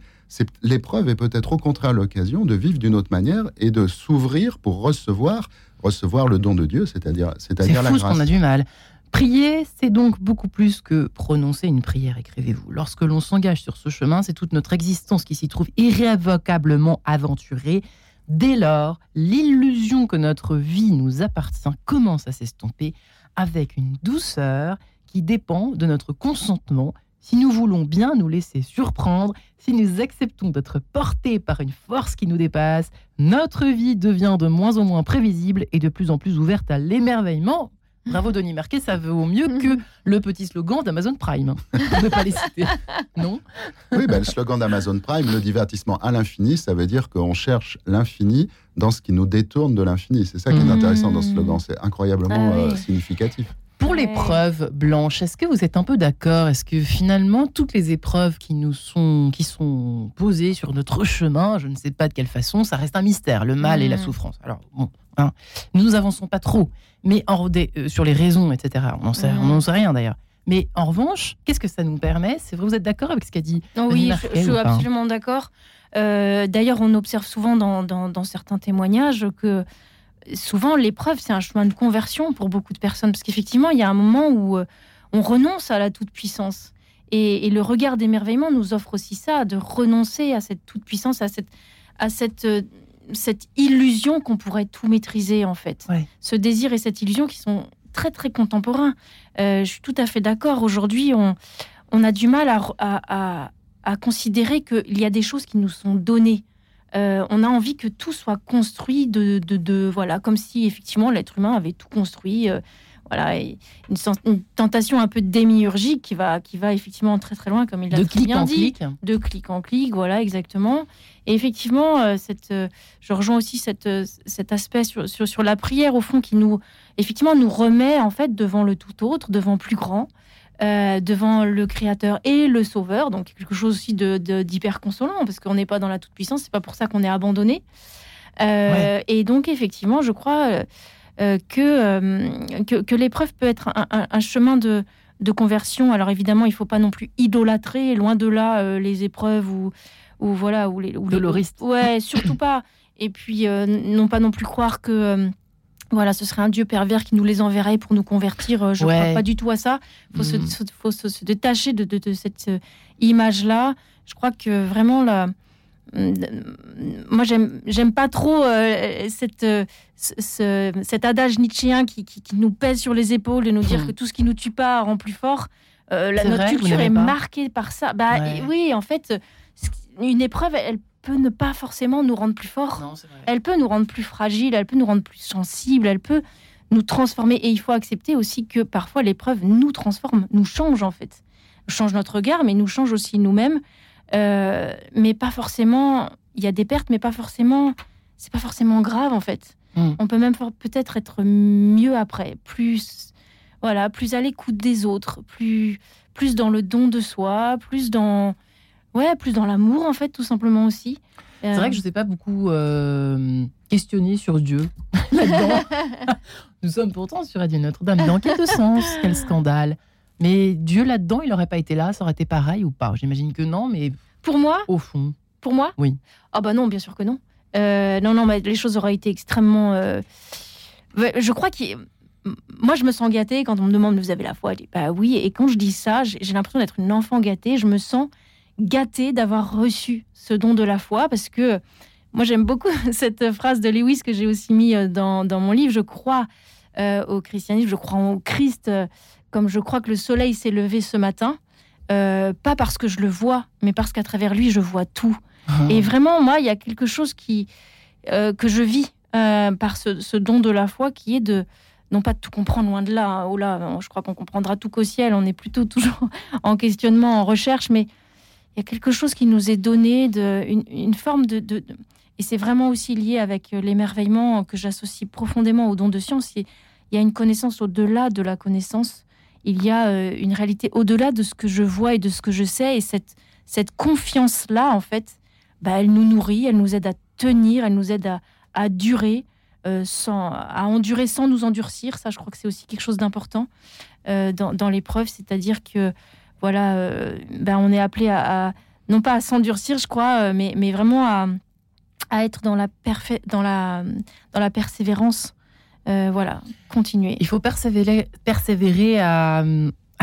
l'épreuve est peut-être au contraire l'occasion de vivre d'une autre manière et de s'ouvrir pour recevoir, recevoir le don de Dieu, c'est-à-dire c'est-à-dire la grâce. qu'on a du mal. Prier, c'est donc beaucoup plus que prononcer une prière, écrivez-vous. Lorsque l'on s'engage sur ce chemin, c'est toute notre existence qui s'y trouve irrévocablement aventurée Dès lors, l'illusion que notre vie nous appartient commence à s'estomper avec une douceur qui dépend de notre consentement si nous voulons bien nous laisser surprendre, si nous acceptons d'être portés par une force qui nous dépasse, notre vie devient de moins en moins prévisible et de plus en plus ouverte à l'émerveillement. Bravo Denis Marquet, ça vaut mieux que le petit slogan d'Amazon Prime. On ne pas les citer, non? Oui, ben, le slogan d'Amazon Prime, le divertissement à l'infini, ça veut dire qu'on cherche l'infini dans ce qui nous détourne de l'infini. C'est ça qui est mmh. intéressant dans ce slogan, c'est incroyablement ah euh, significatif. Pour l'épreuve blanche, est-ce que vous êtes un peu d'accord? Est-ce que finalement toutes les épreuves qui nous sont qui sont posées sur notre chemin, je ne sais pas de quelle façon, ça reste un mystère, le mal et la mmh. souffrance? Alors bon, hein, nous avançons pas trop, mais en, euh, sur les raisons, etc. On n'en sait, mmh. sait rien d'ailleurs. Mais en revanche, qu'est-ce que ça nous permet? C'est vrai, vous êtes d'accord avec ce qu'a dit oh Oui, je, suis absolument d'accord. Euh, d'ailleurs, on observe souvent dans, dans, certains témoignages que souvent l'épreuve, c'est un chemin de conversion pour beaucoup de personnes, parce qu'effectivement, il y a un moment où euh, on renonce à la toute-puissance. Et, le regard d'émerveillement nous offre aussi ça, de renoncer à cette toute-puissance, à cette, à cette, cette illusion qu'on pourrait tout maîtriser, en fait. Ce désir et cette illusion qui sont très, très contemporains. Euh, je suis tout à fait d'accord. Aujourd'hui, on, on a du mal à, à, à considérer qu'il y a des choses qui nous sont données. Euh, on a envie que tout soit construit de, de, voilà, comme si effectivement l'être humain avait tout construit. Euh, voilà, une, tentation un peu démiurgique qui va, qui va effectivement très très loin, comme il l'a bien dit. Clic. De clic en clic, voilà, exactement. Et effectivement, euh, cette, je rejoins aussi cette, cet aspect sur, sur, sur, la prière, au fond, qui nous, effectivement, nous remet en fait devant le tout autre, devant plus grand. Euh, devant le Créateur et le Sauveur, donc quelque chose aussi de, d'hyper consolant, parce qu'on n'est pas dans la toute-puissance, c'est pas pour ça qu'on est abandonné. Euh, et donc, effectivement, je crois euh, que, que, l'épreuve peut être un, chemin de, de, conversion. Alors, évidemment, il faut pas non plus idolâtrer, loin de là, les épreuves ou, ou voilà, ou les. Ou ouais, surtout pas. Et puis, non pas non plus croire que voilà, ce serait un Dieu pervers qui nous les enverrait pour nous convertir. Euh, je ne crois pas du tout à ça. Il faut, se, mm. faut se, détacher de, de, cette euh, image-là. Je crois que vraiment, là, mm, moi, j'aime pas trop euh, cette, cet adage nietzschéen qui, qui, nous pèse sur les épaules de nous dire mm. que tout ce qui nous tue pas rend plus fort. la, notre culture est marquée par ça. Bah, Oui, en fait, une épreuve, elle peut ne pas forcément nous rendre plus forts. elle peut nous rendre plus fragiles, elle peut nous rendre plus sensibles, elle peut nous transformer. Et il faut accepter aussi que parfois l'épreuve nous transforme, nous change en fait. Change notre regard, mais nous change aussi nous-mêmes. Euh, mais pas forcément. Il y a des pertes, mais pas forcément. C'est pas forcément grave en fait. Hmm. On peut même peut-être être mieux après, plus voilà, plus à l'écoute des autres, plus plus dans le don de soi, plus dans Ouais, plus dans l'amour, en fait, tout simplement aussi. C'est vrai que je ne sais pas beaucoup euh, questionner sur Dieu Nous sommes pourtant sur Radio Notre-Dame. Dans quel sens Quel scandale Mais Dieu là-dedans, il n'aurait pas été là Ça aurait été pareil ou pas? J'imagine que non, mais. Pour moi? Au fond. Pour moi? Oui. Ah, bah non, bien sûr que non. Euh, non, non, mais les choses auraient été extrêmement. Euh, je crois que. Moi, je me sens gâtée quand on me demande, vous avez la foi? Je dis, bah oui. Et quand je dis ça, j'ai l'impression d'être une enfant gâtée. Je me sens gâtée d'avoir reçu ce don de la foi parce que moi j'aime beaucoup cette phrase de Lewis que j'ai aussi mis euh, dans, mon livre. Je crois euh, au christianisme, je crois au Christ euh, comme je crois que le soleil s'est levé ce matin. pas parce que je le vois, mais parce qu'à travers lui, je vois tout. Ah. Et vraiment, moi, il y a quelque chose qui, que je vis par ce, don de la foi qui est de, non pas de tout comprendre loin de là. Hein. Oh là, je crois qu'on comprendra tout qu'au ciel. On est plutôt toujours en questionnement, en recherche, mais il y a quelque chose qui nous est donné, de, une, forme de, Et c'est vraiment aussi lié avec euh, l'émerveillement que j'associe profondément au don de science. Il y a une connaissance au-delà de la connaissance. Il y a euh, une réalité au-delà de ce que je vois et de ce que je sais. Et cette, cette confiance-là, en fait, bah, elle nous nourrit, elle nous aide à tenir, elle nous aide à, durer, euh, sans, à endurer sans nous endurcir. Ça, je crois que c'est aussi quelque chose d'important dans, dans l'épreuve. C'est-à-dire que voilà, euh, ben on est appelé à, non pas à s'endurcir, je crois, euh, mais, mais vraiment à, à être dans la, dans la, dans la persévérance. Euh, voilà, continuer. Il faut persévérer, à,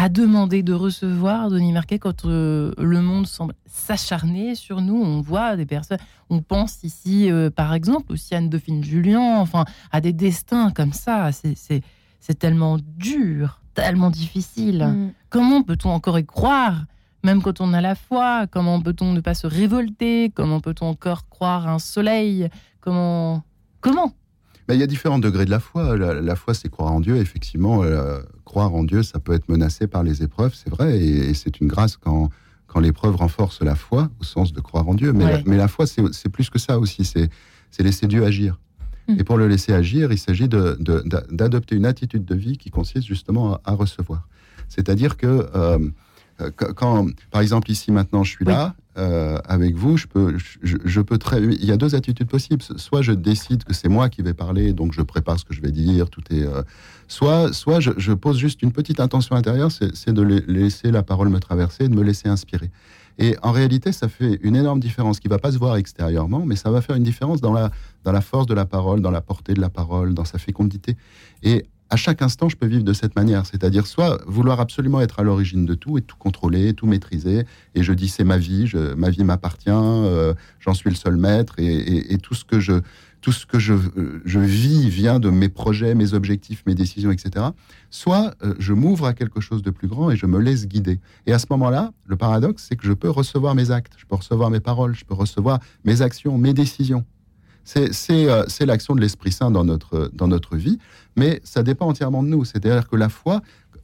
demander de recevoir, Denis Marquet, quand le monde semble s'acharner sur nous. On voit des personnes, on pense ici, par exemple, aussi à Anne-Dauphine Julien, enfin, à des destins comme ça. C'est tellement dur, tellement difficile. Mm. Comment peut-on encore y croire même quand on a la foi, comment peut-on ne pas se révolter? Comment peut-on encore croire un soleil? Comment Comment? Il y a différents degrés de la foi. La, foi, c'est croire en Dieu. Effectivement, euh, croire en Dieu, ça peut être menacé par les épreuves, c'est vrai. Et, c'est une grâce quand, quand l'épreuve renforce la foi, au sens de croire en Dieu. Mais, la, mais la foi, c'est plus que ça aussi. C'est laisser Dieu agir. Hmm. Et pour le laisser agir, il s'agit d'adopter une attitude de vie qui consiste justement à, recevoir. C'est-à-dire que euh, euh, quand, par exemple, ici maintenant, je suis là, euh, avec vous, je peux, je, peux très. Il y a deux attitudes possibles. Soit je décide que c'est moi qui vais parler, donc je prépare ce que je vais dire, tout est. Euh, soit, soit je, pose juste une petite intention intérieure, c'est de laisser la parole me traverser, de me laisser inspirer. Et en réalité, ça fait une énorme différence qui va pas se voir extérieurement, mais ça va faire une différence dans la, dans la force de la parole, dans la portée de la parole, dans sa fécondité. Et à chaque instant, je peux vivre de cette manière. C'est-à-dire, soit vouloir absolument être à l'origine de tout et tout contrôler, tout maîtriser. Et je dis, c'est ma vie, ma vie m'appartient, euh, j'en suis le seul maître. Et, tout ce que, je, tout ce que je, je, vis vient de mes projets, mes objectifs, mes décisions, etc. Soit euh, je m'ouvre à quelque chose de plus grand et je me laisse guider. Et à ce moment-là, le paradoxe, c'est que je peux recevoir mes actes, je peux recevoir mes paroles, je peux recevoir mes actions, mes décisions. Euh, c'est l'action de l'Esprit Saint dans notre, dans notre vie, mais ça dépend entièrement de nous. C'est-à-dire que la foi,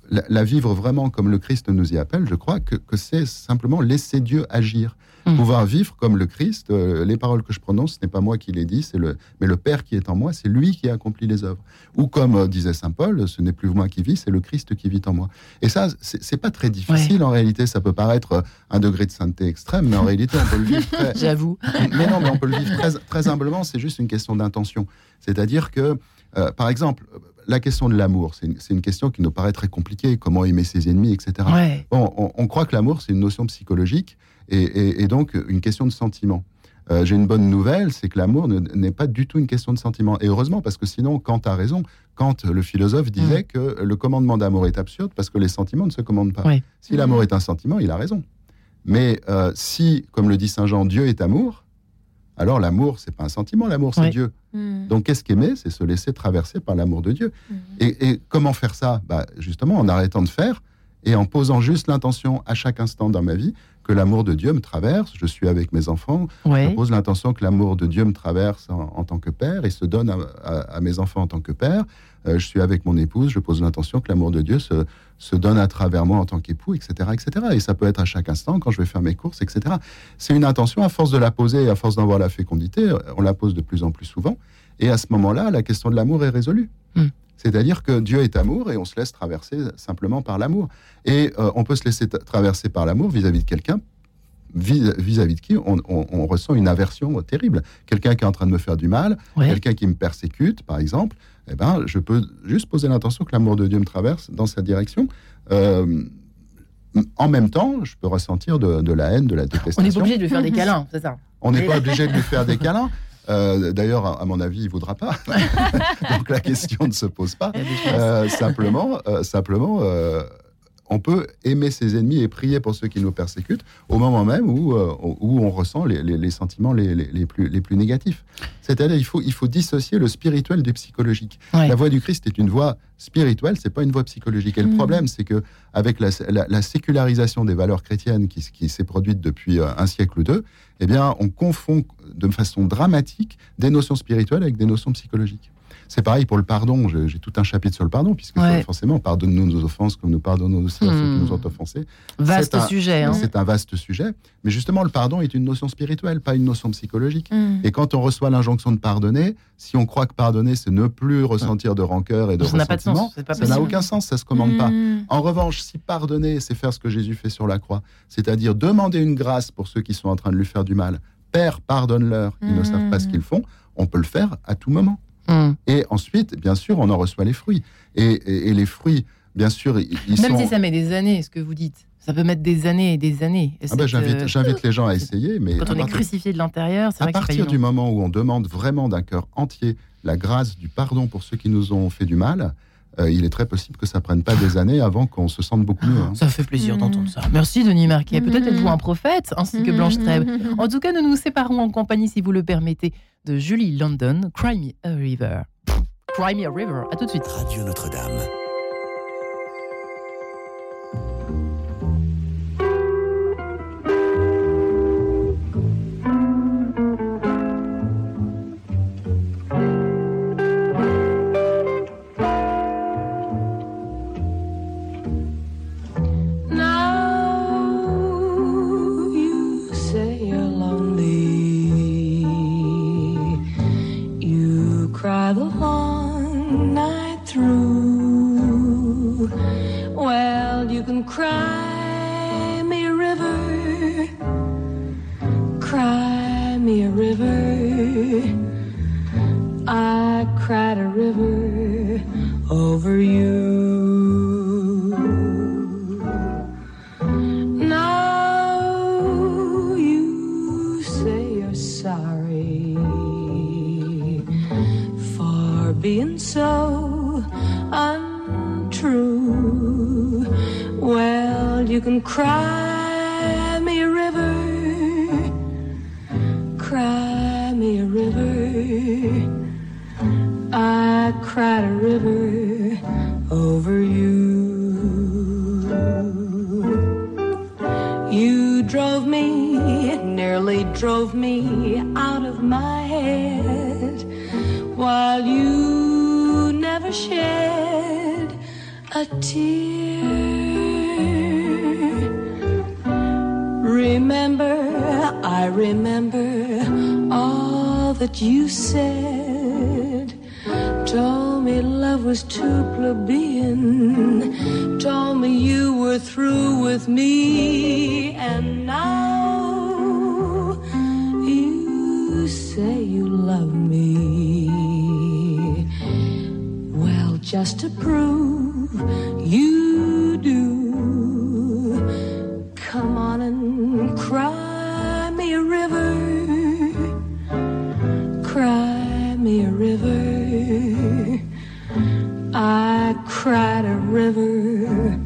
la, vivre vraiment comme le Christ nous y appelle, je crois que, que c'est simplement laisser Dieu agir. Mm. Pouvoir vivre comme le Christ, euh, les paroles que je prononce, ce n'est pas moi qui les dis, c'est le, mais le Père qui est en moi, c'est lui qui accomplit les œuvres. Ou comme euh, disait saint Paul, ce n'est plus moi qui vis, c'est le Christ qui vit en moi. Et ça, c'est pas très difficile en réalité. Ça peut paraître euh, un degré de sainteté extrême, mais en réalité, on peut le vivre. J'avoue. Mais non, mais on peut le vivre très, très humblement. C'est juste une question d'intention. C'est-à-dire que, par exemple, la question de l'amour, c'est une, question qui nous paraît très compliquée. Comment aimer ses ennemis, etc. Bon, on, croit que l'amour, c'est une notion psychologique et, donc une question de sentiment. Euh, j'ai une bonne nouvelle, c'est que l'amour n'est pas du tout une question de sentiment. Et heureusement, parce que sinon, Kant a raison. Kant, le philosophe, disait mm. que le commandement d'amour est absurde parce que les sentiments ne se commandent pas. Si l'amour est un sentiment, il a raison. Mais euh, si, comme le dit Saint Jean, Dieu est amour, alors l'amour, c'est pas un sentiment, l'amour, c'est Dieu. Mm. Donc qu'est-ce qu'aimer C'est se laisser traverser par l'amour de Dieu. Mm. Et, comment faire ça? Bah, Justement, en arrêtant de faire et en posant juste l'intention à chaque instant dans ma vie que l'amour de Dieu me traverse. Je suis avec mes enfants. Je pose l'intention que l'amour de Dieu me traverse en, tant que père et se donne à, mes enfants en tant que père. Euh, je suis avec mon épouse. Je pose l'intention que l'amour de Dieu se, se, donne à travers moi en tant qu'époux, etc., etc. Et ça peut être à chaque instant quand je vais faire mes courses, etc. C'est une intention à force de la poser et à force d'en voir la fécondité, on la pose de plus en plus souvent. Et à ce moment-là, la question de l'amour est résolue. Hmm. C'est-à-dire que Dieu est amour et on se laisse traverser simplement par l'amour. Et euh, on peut se laisser traverser par l'amour vis-à-vis de quelqu'un vis-à-vis de qui on, ressent une aversion terrible. Quelqu'un qui est en train de me faire du mal, quelqu'un qui me persécute, par exemple, eh ben, je peux juste poser l'intention que l'amour de Dieu me traverse dans cette direction. Euh, en même temps, je peux ressentir de, la haine, de la détestation. On n'est pas obligé de lui faire des câlins, c'est ça On n'est pas obligé de lui faire des câlins. Euh, d'ailleurs, à mon avis, il ne voudra pas. Donc la question ne se pose pas. Euh, simplement, euh, simplement on peut aimer ses ennemis et prier pour ceux qui nous persécutent au moment même où, euh, où on ressent les, sentiments les, plus, les plus négatifs. C'est-à-dire il faut, il faut dissocier le spirituel du psychologique. La voix du Christ est une voix spirituelle, c'est pas une voix psychologique. Et le mm. problème, c'est que avec la, sécularisation des valeurs chrétiennes qui, qui s'est produite depuis euh, un siècle ou deux, eh bien, on confond de façon dramatique des notions spirituelles avec des notions psychologiques. C'est pareil pour le pardon. J'ai tout un chapitre sur le pardon, puisque forcément, pardonne-nous nos offenses comme nous pardonnons aussi à ceux qui nous ont offensés. Vaste sujet. Hein. C'est un vaste sujet. Mais justement, le pardon est une notion spirituelle, pas une notion psychologique. Hmm. Et quand on reçoit l'injonction de pardonner, si on croit que pardonner, c'est ne plus ressentir de rancœur et de ça ressentiment, ça n'a aucun sens, ça se commande pas. Hmm. En revanche, si pardonner, c'est faire ce que Jésus fait sur la croix, c'est-à-dire demander une grâce pour ceux qui sont en train de lui faire du mal, Père, pardonne-leur, ils ne savent pas ce hmm. qu'ils font, on peut le faire à tout moment. Mm. Et ensuite, bien sûr, on en reçoit les fruits. Et, les fruits, bien sûr, ils, Même si ça met des années, ce que vous dites. Ça peut mettre des années et des années. Ah ben, j'invite, les gens à essayer. Mais quand on est crucifié de l'intérieur, c'est À partir du moment où on demande vraiment d'un cœur entier la grâce du pardon pour ceux qui nous ont fait du mal, euh, il est très possible que ça prenne pas des années avant qu'on se sente beaucoup mieux. Hein. Ça fait plaisir mm. d'entendre ça. Merci Denis Marquet. Peut-être êtes-vous un prophète, ainsi que Blanche Trèbe. En tout cas, nous nous séparons en compagnie, si vous le permettez, de Julie London, Cry Me a River. Cry Me a River. À tout de suite. Radio Notre-Dame. I remember all that you said. Told me love was too plebeian. Told me you were through with me. And now you say you love me. Well, just to prove you d'entendre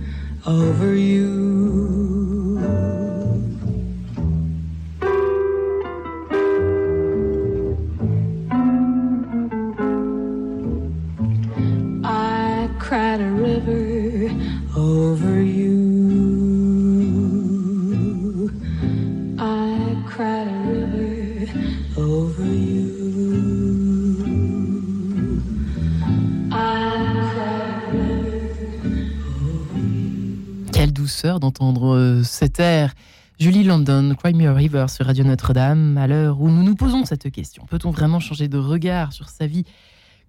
Cry Me a River sur Radio Notre-Dame, à l'heure où nous nous posons cette question. Peut-on vraiment changer de regard sur sa vie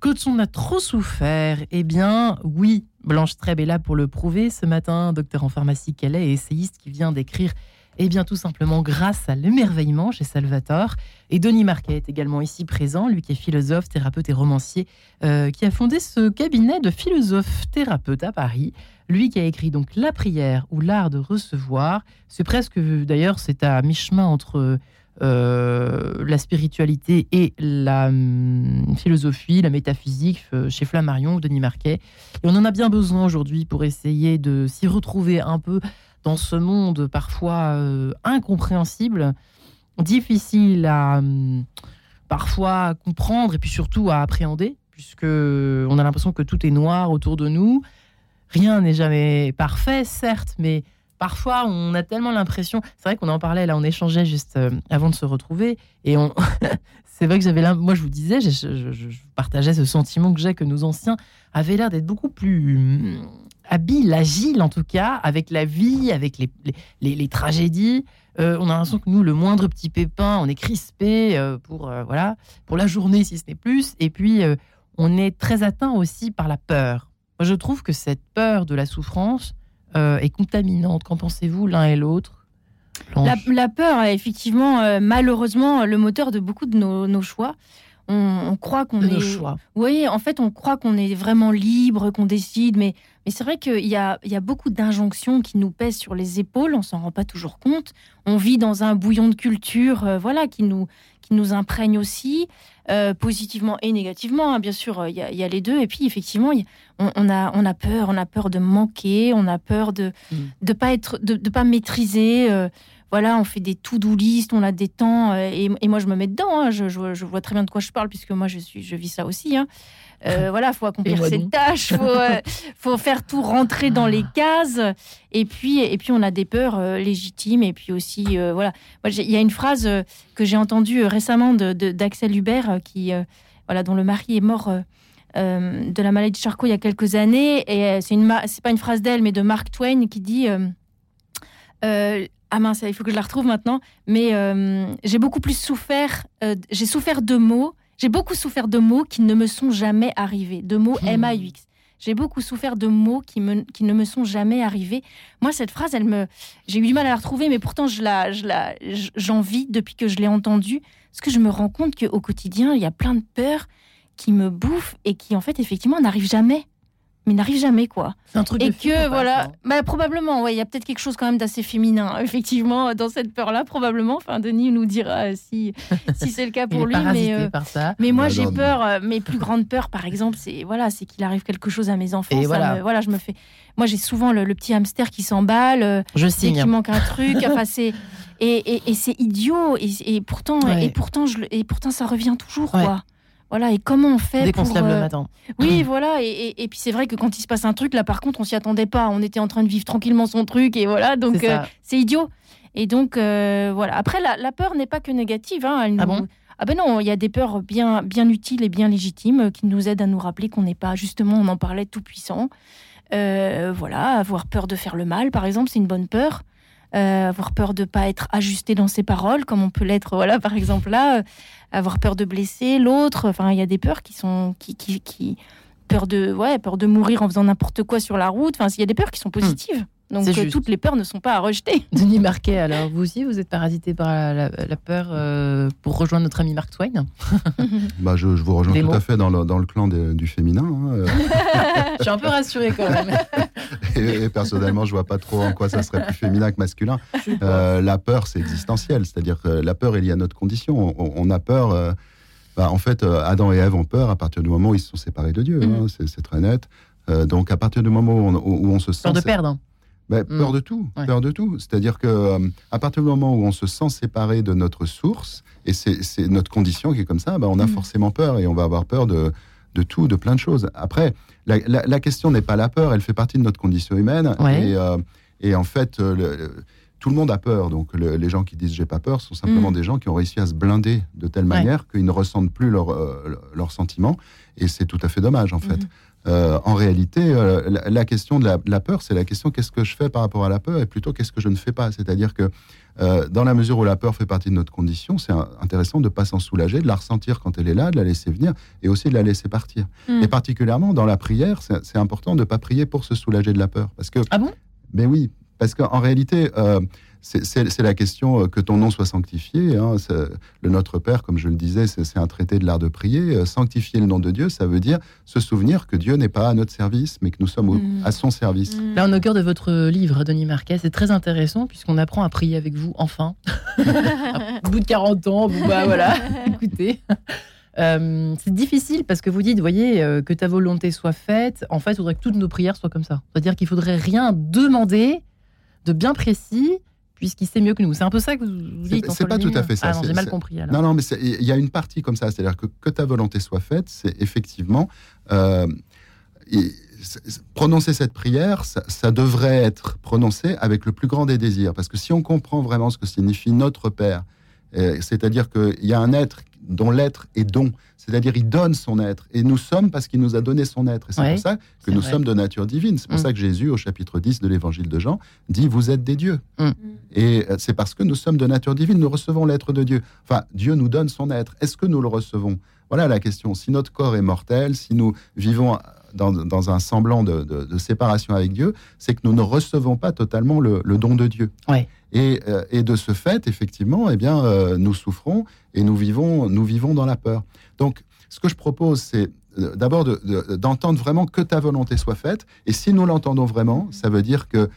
quand on a trop souffert? Eh bien, oui, Blanche Treb est là pour le prouver. Ce matin, docteur en pharmacie qu'elle est essayiste qui vient d'écrire eh bien, tout simplement grâce à l'émerveillement chez Salvatore. Et Denis Marquet est également ici présent, lui qui est philosophe, thérapeute et romancier, euh, qui a fondé ce cabinet de philosophe-thérapeute à Paris. Lui qui a écrit donc La prière ou l'art de recevoir. C'est presque, d'ailleurs, c'est à mi-chemin entre euh, la spiritualité et la hum, philosophie, la métaphysique euh, chez Flammarion ou Denis Marquet. Et on en a bien besoin aujourd'hui pour essayer de s'y retrouver un peu dans ce monde parfois euh, incompréhensible, difficile à hum, parfois comprendre et puis surtout à appréhender, puisque on a l'impression que tout est noir autour de nous. Rien n'est jamais parfait, certes, mais parfois on a tellement l'impression. C'est vrai qu'on en parlait là, on échangeait juste euh, avant de se retrouver, et on. c'est vrai que j'avais moi je vous disais, je, partageais ce sentiment que j'ai que nos anciens avaient l'air d'être beaucoup plus hum, habile, agile en tout cas, avec la vie, avec les, les, tragédies. Euh, on a l'impression que nous, le moindre petit pépin, on est crispé euh, pour, euh, voilà, pour la journée si ce n'est plus. Et puis, on est très atteint aussi par la peur. je trouve que cette peur de la souffrance est contaminante. Qu'en pensez-vous l'un et l'autre? La, peur est effectivement, malheureusement, le moteur de beaucoup de nos choix on, croit qu'on est. choix. Oui, en fait, on croit qu'on est vraiment libre, qu'on décide, mais Mais c'est vrai qu'il y a, y a beaucoup d'injonctions qui nous pèsent sur les épaules, on s'en rend pas toujours compte. On vit dans un bouillon de culture, euh, voilà, qui nous, qui nous imprègne aussi, euh, positivement et négativement. Hein. Bien sûr, il y, a les deux. Et puis, effectivement, on, a, on a peur, on a peur de manquer, on a peur de ne mm. pas être, de, pas maîtriser. Voilà, on fait des to-do list, on a des temps, et, moi je me mets dedans. Hein. je, je, vois très bien de quoi je parle puisque moi je suis, je vis ça aussi. Hein. Euh, voilà, faut accomplir ses tâches, faut, euh, faut faire tout rentrer dans les cases. Et puis, et puis on a des peurs euh, légitimes. Et puis aussi, voilà, il y a une phrase que j'ai entendue récemment d'Axel de, Hubert, qui, voilà, dont le mari est mort. de la maladie de Charcot il y a quelques années et c'est une c'est pas une phrase d'elle mais de Mark Twain qui dit ah mince il faut que je la retrouve maintenant mais j'ai beaucoup plus souffert j'ai souffert de mots j'ai beaucoup souffert de mots qui ne me sont jamais arrivés, de mots hmm. M-A-U-X. J'ai beaucoup souffert de mots qui, me, qui ne me sont jamais arrivés. Moi, cette phrase, elle me, j'ai eu du mal à la retrouver, mais pourtant, je la, je la, j'en vis depuis que je l'ai entendue. Parce que je me rends compte qu'au quotidien, il y a plein de peurs qui me bouffent et qui, en fait, effectivement, n'arrivent jamais mais n'arrive jamais quoi. C'est un truc et que voilà, bah, probablement ouais, il y a peut-être quelque chose quand même d'assez féminin effectivement dans cette peur là probablement. Enfin Denis nous dira si si c'est le cas pour lui mais euh, par ça. mais moi j'ai peur euh, mes plus grandes peurs par exemple c'est voilà, c'est qu'il arrive quelque chose à mes enfants et voilà. voilà, je me fais moi j'ai souvent le, petit hamster qui s'emballe, euh, je sais qu'il manque un truc, enfin c'est et, et, c'est idiot et, pourtant et pourtant je et pourtant ça revient toujours quoi. Voilà, et comment on fait Dès qu'on se lève le matin. Oui, voilà, et, et, puis c'est vrai que quand il se passe un truc, là par contre, on s'y attendait pas. On était en train de vivre tranquillement son truc, et voilà, donc c'est euh, idiot. Et donc, euh, voilà. Après, la, peur n'est pas que négative. Hein, ah bon? Ah ben non, il y a des peurs bien, bien utiles et bien légitimes euh, qui nous aident à nous rappeler qu'on n'est pas, justement, on en parlait, tout puissant. voilà, avoir peur de faire le mal, par exemple, c'est une bonne peur. Avoir peur de ne pas être ajusté dans ses paroles, comme on peut l'être, voilà, par exemple là, avoir peur de blesser l'autre. Enfin, il y a des peurs qui sont qui, qui, qui peur de ouais peur de mourir en faisant n'importe quoi sur la route. Enfin, il y a des peurs qui sont positives. Donc euh, toutes les peurs ne sont pas à rejeter. Denis Marquet, alors vous aussi, vous êtes parasité par la, peur euh, pour rejoindre notre ami Mark Twain bah, je, vous rejoins tout à fait dans le, dans le clan du féminin. Hein, euh. je suis un peu rassuré quand même. et, personnellement, je vois pas trop en quoi ça serait plus féminin que masculin. la peur, c'est existentiel, c'est-à-dire que la peur est liée à notre condition. On, a peur. Bah, en fait, Adam et Ève ont peur à partir du moment où ils se sont séparés de Dieu. Hein, mm. c'est très net. donc, à partir du moment où on, où on se sent. Peur de perdre. Ben, mm. Peur de tout, peur de tout. C'est-à-dire que euh, à partir du moment où on se sent séparé de notre source, et c'est notre condition qui est comme ça, ben, on a mm. forcément peur et on va avoir peur de, de tout, de plein de choses. Après, la, la, question n'est pas la peur, elle fait partie de notre condition humaine. Et, euh, et, en fait, euh, tout le monde a peur. Donc les gens qui disent j'ai pas peur sont simplement mm. des gens qui ont réussi à se blinder de telle manière qu'ils ne ressentent plus leurs leur sentiments. Et c'est tout à fait dommage, en fait. Euh, en réalité, euh, la, question de la, peur, c'est la question qu'est-ce que je fais par rapport à la peur et plutôt qu'est-ce que je ne fais pas? C'est-à-dire que euh, dans la mesure où la peur fait partie de notre condition, c'est intéressant de ne pas s'en soulager, de la ressentir quand elle est là, de la laisser venir et aussi de la laisser partir. Hmm. Et particulièrement dans la prière, c'est important de ne pas prier pour se soulager de la peur. Parce que, ah bon? Ben oui, parce qu'en réalité, c'est la question euh, que ton nom soit sanctifié. Hein. Le Notre Père, comme je le disais, c'est un traité de l'art de prier. Euh, sanctifier le nom de Dieu, ça veut dire se souvenir que Dieu n'est pas à notre service, mais que nous sommes mm. à son service. Mm. Là, on est au cœur de votre livre, Denis Marquet. C'est très intéressant puisqu'on apprend à prier avec vous, enfin. au bout de 40 ans, bon, bah voilà, écoutez. Euh, c'est difficile parce que vous dites, voyez, que ta volonté soit faite. En fait, il faudrait que toutes nos prières soient comme ça. C'est-à-dire qu'il faudrait rien demander de bien précis puisqu'il sait mieux que nous. C'est un peu ça que vous dites. C'est pas tout à fait ça. Ah j'ai mal compris. Non, non, mais il y a une partie comme ça. C'est-à-dire que que ta volonté soit faite, c'est effectivement. Euh, prononcer cette prière, ça, devrait être prononcé avec le plus grand des désirs. Parce que si on comprend vraiment ce que signifie notre Père, c'est-à-dire qu'il y a un être dont l'être est don. C'est-à-dire, il donne son être. Et nous sommes parce qu'il nous a donné son être. Et c'est pour ça que nous sommes de nature divine. C'est pour mm. ça que Jésus, au chapitre 10 de l'évangile de Jean, dit Vous êtes des dieux. Mm. Et euh, c'est parce que nous sommes de nature divine, nous recevons l'être de Dieu. Enfin, Dieu nous donne son être. Est-ce que nous le recevons? Voilà la question. Si notre corps est mortel, si nous vivons dans, un semblant de, séparation avec Dieu, c'est que nous ne recevons pas totalement le, don de Dieu. Euh, et, de ce fait, effectivement, eh bien, euh, nous souffrons et nous vivons, nous vivons dans la peur. Donc, ce que je propose, c'est euh, d'abord d'entendre vraiment que ta volonté soit faite. Et si nous l'entendons vraiment, ça veut dire que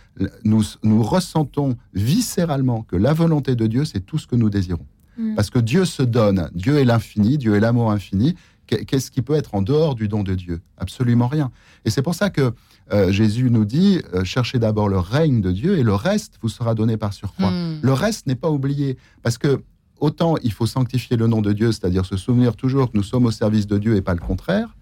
nous, nous ressentons viscéralement que la volonté de Dieu, c'est tout ce que nous désirons. Mm. Parce que Dieu se donne, Dieu est l'infini, Dieu est l'amour infini. Qu'est-ce qui peut être en dehors du don de Dieu? Absolument rien. Et c'est pour ça que euh, Jésus nous dit, euh, cherchez d'abord le règne de Dieu et le reste vous sera donné par surcroît. Mm. Le reste n'est pas oublié. Parce que autant il faut sanctifier le nom de Dieu, c'est-à-dire se souvenir toujours que nous sommes au service de Dieu et pas le contraire,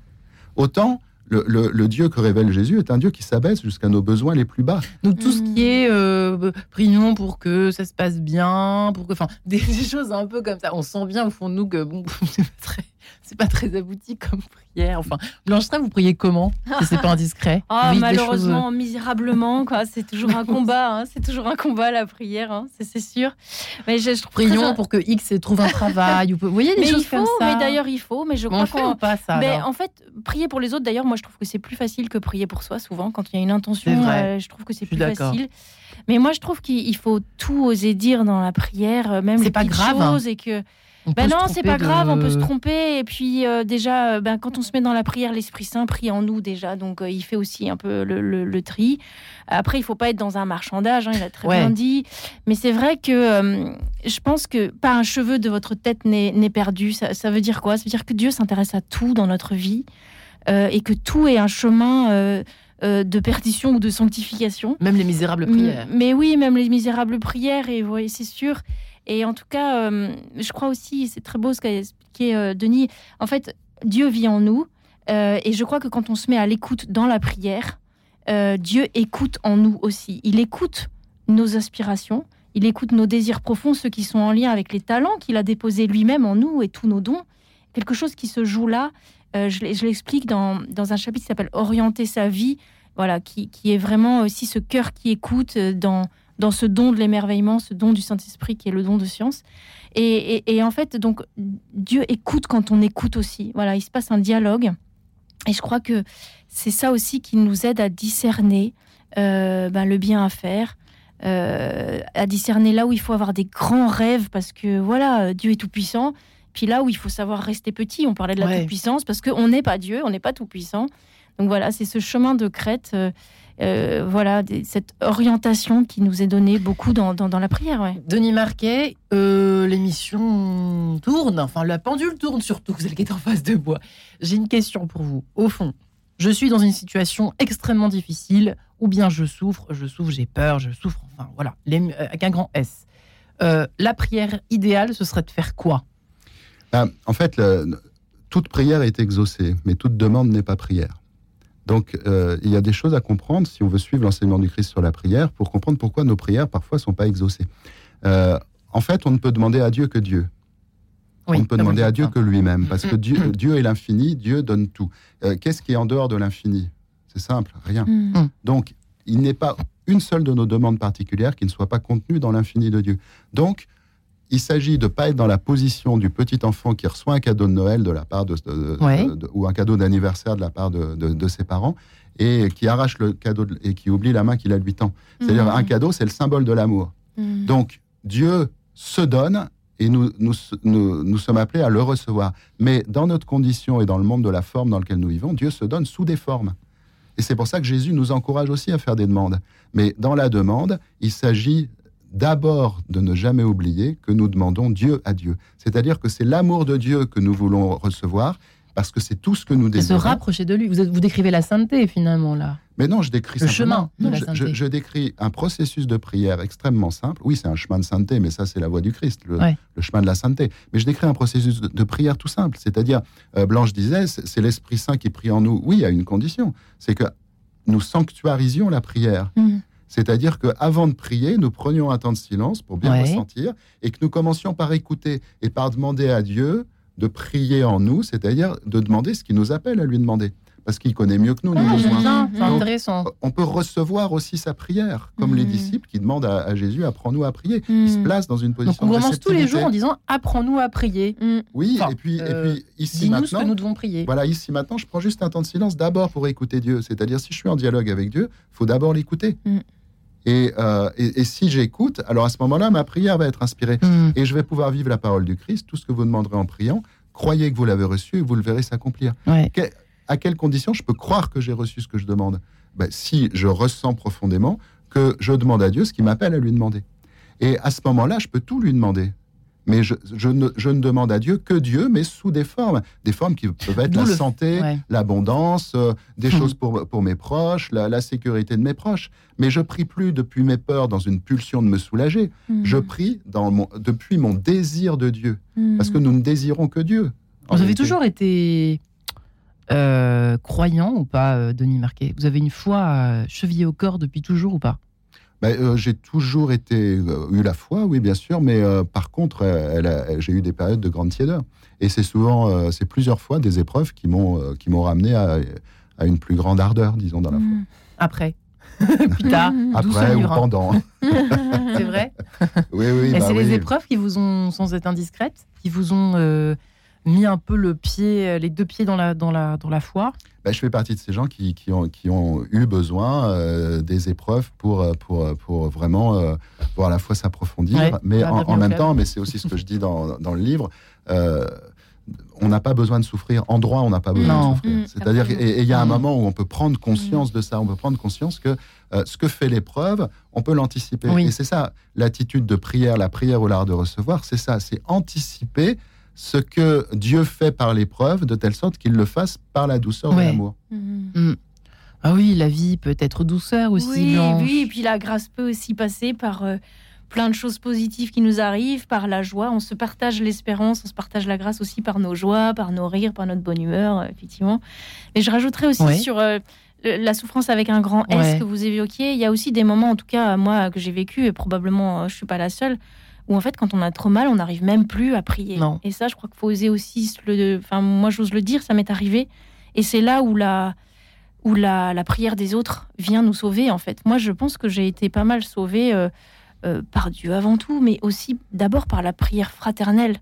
autant le, Dieu que révèle Jésus est un Dieu qui s'abaisse jusqu'à nos besoins les plus bas. Donc tout ce qui est euh, prions pour que ça se passe bien, pour que, enfin, des, choses un peu comme ça. On sent bien au fond de nous que bon, c'est très, c'est pas très abouti comme prière. Enfin, Blanche vous priez comment Si c'est pas indiscret? Ah, Malheureusement, misérablement, quoi. C'est toujours un combat. Hein. C'est toujours un combat la prière, hein. c'est sûr. Mais je, Prions pour que X trouve un travail. Vous voyez des mais choses il faut, comme ça. Mais d'ailleurs, il faut. Mais je crois qu'on pas ça. Mais en fait, prier pour les autres. D'ailleurs, moi, je trouve que c'est plus facile que prier pour soi. Souvent, quand il y a une intention, euh, je trouve que c'est plus facile. Mais moi, je trouve qu'il faut tout oser dire dans la prière, euh, même les pas grave, hein. choses, et que ben non, c'est pas grave, on peut se tromper. Et puis euh, déjà, ben, quand on se met dans la prière, l'Esprit Saint prie en nous déjà, donc euh, il fait aussi un peu le, tri. Après, il faut pas être dans un marchandage, hein, il a très bien dit. Mais c'est vrai que je pense que pas un cheveu de votre tête n'est perdu. Ça, ça, veut dire quoi? Ça veut dire que Dieu s'intéresse à tout dans notre vie et que tout est un chemin. de perdition ou de sanctification. Même les misérables prières. Mais oui, même les misérables prières, et voyez, c'est sûr. Et en tout cas, euh, je crois aussi, c'est très beau ce qu'a expliqué euh, Denis, en fait, Dieu vit en nous. Euh, et je crois que quand on se met à l'écoute dans la prière, Dieu écoute en nous aussi. Il écoute nos aspirations, il écoute nos désirs profonds, ceux qui sont en lien avec les talents qu'il a déposés lui-même en nous et tous nos dons. Quelque chose qui se joue là, je l'explique dans, dans, un chapitre qui s'appelle Orienter sa vie, voilà, qui, qui, est vraiment aussi ce cœur qui écoute dans dans ce don de l'émerveillement, ce don du Saint-Esprit qui est le don de science. Et, en fait, donc, Dieu écoute quand on écoute aussi. Voilà, il se passe un dialogue. Et je crois que c'est ça aussi qui nous aide à discerner euh, ben, le bien à faire, euh, à discerner là où il faut avoir des grands rêves parce que voilà, Dieu est tout puissant. Puis là où il faut savoir rester petit, on parlait de la toute-puissance parce qu'on n'est pas Dieu, on n'est pas tout puissant. Donc voilà, c'est ce chemin de crête. Euh, euh, voilà, cette orientation qui nous est donnée beaucoup dans, la prière. Denis Marquet, euh, l'émission tourne, enfin la pendule tourne surtout, celle qui est en face de bois. J'ai une question pour vous. Au fond, je suis dans une situation extrêmement difficile, ou bien je souffre, je souffre, j'ai peur, je souffre, enfin voilà, euh, avec un grand S. la prière idéale, ce serait de faire quoi? Ben, En fait, toute prière est exaucée, mais toute demande n'est pas prière. Donc, euh, il y a des choses à comprendre si on veut suivre l'enseignement du Christ sur la prière pour comprendre pourquoi nos prières parfois ne sont pas exaucées. Euh, en fait, on ne peut demander à Dieu que Dieu. on ne peut demander à Dieu que lui-même, parce que Dieu, Dieu est l'infini, Dieu donne tout. Euh, qu'est-ce qui est en dehors de l'infini? C'est simple, rien. Mm. Donc, il n'est pas une seule de nos demandes particulières qui ne soit pas contenue dans l'infini de Dieu. Donc, il s'agit de ne pas être dans la position du petit enfant qui reçoit un cadeau de Noël de la part de, ou un cadeau d'anniversaire de la part de, ses parents et qui arrache le cadeau et qui oublie la main qu'il a lui tend. C'est-à-dire mmh. un cadeau, c'est le symbole de l'amour. Mmh. Donc Dieu se donne et nous, nous, nous, sommes appelés à le recevoir. Mais dans notre condition et dans le monde de la forme dans lequel nous vivons, Dieu se donne sous des formes. Et c'est pour ça que Jésus nous encourage aussi à faire des demandes. Mais dans la demande, il s'agit d'abord de ne jamais oublier que nous demandons Dieu à Dieu. C'est-à-dire que c'est l'amour de Dieu que nous voulons recevoir, parce que c'est tout ce que nous désirons. Se rapprocher de lui. Vous, vous décrivez la sainteté finalement là. Mais non, je décris le chemin. je, décris un processus de prière extrêmement simple. Oui, c'est un chemin de sainteté, mais ça c'est la voie du Christ, le, chemin de la sainteté. Mais je décris un processus de, prière tout simple. C'est-à-dire, euh, Blanche disait, c'est l'Esprit Saint qui prie en nous. Oui, a une condition, c'est que nous sanctuarisions la prière. Mmh. C'est-à-dire qu'avant de prier, nous prenions un temps de silence pour bien ressentir et que nous commencions par écouter et par demander à Dieu de prier en nous, c'est-à-dire de demander ce qu'il nous appelle à lui demander. Parce qu'il connaît mieux que nous nos besoins. intéressant. On peut recevoir aussi sa prière, comme les mm. disciples qui demandent à, Jésus apprends-nous à prier. Ils se placent dans une position. Donc on commence tous les jours en disant apprends-nous à prier. Mm. Oui, et puis, et euh, puis ici maintenant, ce que nous devons prier. Voilà, ici maintenant, je prends juste un temps de silence d'abord pour écouter Dieu. C'est-à-dire si je suis en dialogue avec Dieu, faut d'abord l'écouter. Euh, et, si j'écoute, alors à ce moment-là, ma prière va être inspirée. Hmm. Et je vais pouvoir vivre la parole du Christ. Tout ce que vous demanderez en priant, croyez que vous l'avez reçu et vous le verrez s'accomplir. à quelles conditions je peux croire que j'ai reçu ce que je demande? Ben, Si je ressens profondément que je demande à Dieu ce qui m'appelle à lui demander. Et à ce moment-là, je peux tout lui demander. Mais je, ne, demande à Dieu que Dieu, mais sous des formes. Des formes qui peuvent être la santé, l'abondance, euh, des choses pour, pour mes proches, la, sécurité de mes proches. Mais je prie plus depuis mes peurs dans une pulsion de me soulager. Hmm. Je prie dans mon, depuis mon désir de Dieu. Hmm. Parce que nous ne désirons que Dieu. Vous avez toujours été euh, croyant ou pas, euh, Denis Marquet? Vous avez une foi chevillée au corps depuis toujours ou pas? Bah, euh, j'ai toujours été euh, eu la foi, oui, bien sûr, mais euh, par contre, j'ai eu des périodes de grande tiédeur. Et c'est souvent, c'est plusieurs fois des épreuves qui m'ont qui m'ont ramené à, à, une plus grande ardeur, disons, dans la foi. Mmh. Après. Plus tard. Après ou pendant. c'est vrai Oui, oui. Et bah c'est les épreuves qui vous ont, sans être indiscrètes, qui vous ont mis un peu le pied, les deux pieds dans la, dans la, dans la foi bah, je fais partie de ces gens qui, qui, ont, qui ont, eu besoin euh, des épreuves pour, euh, pour, pour vraiment euh, voir à la fois s'approfondir, mais en, même temps, mais c'est aussi ce que je dis dans, dans le livre, on n'a pas besoin de souffrir. En droit, on n'a pas besoin de souffrir. Mmh, C'est-à-dire, et il y a un mmh. moment où on peut prendre conscience de ça, on peut prendre conscience que ce que fait l'épreuve, on peut l'anticiper. Et c'est ça, l'attitude de prière, la prière au l'art de recevoir, c'est ça, c'est anticiper ce que Dieu fait par l'épreuve, de telle sorte qu'il le fasse par la douceur de l'amour. Mhm. Mm. Ah oui, la vie peut être douceur aussi. Oui, oui, et puis la grâce peut aussi passer par euh, plein de choses positives qui nous arrivent, par la joie. On se partage l'espérance, on se partage la grâce aussi par nos joies, par nos rires, par notre bonne humeur, euh, effectivement. Et je rajouterais aussi sur euh, la souffrance avec un grand S que vous évoquiez. Il y a aussi des moments, en tout cas moi, que j'ai vécu, et probablement je suis pas la seule où en fait, quand on a trop mal, on n'arrive même plus à prier. Et ça, je crois qu'il faut oser aussi le. Enfin, moi, j'ose le dire, ça m'est arrivé. Et c'est là où la où la, la, prière des autres vient nous sauver, en fait. Moi, je pense que j'ai été pas mal sauvée euh, euh, par Dieu avant tout, mais aussi d'abord par la prière fraternelle.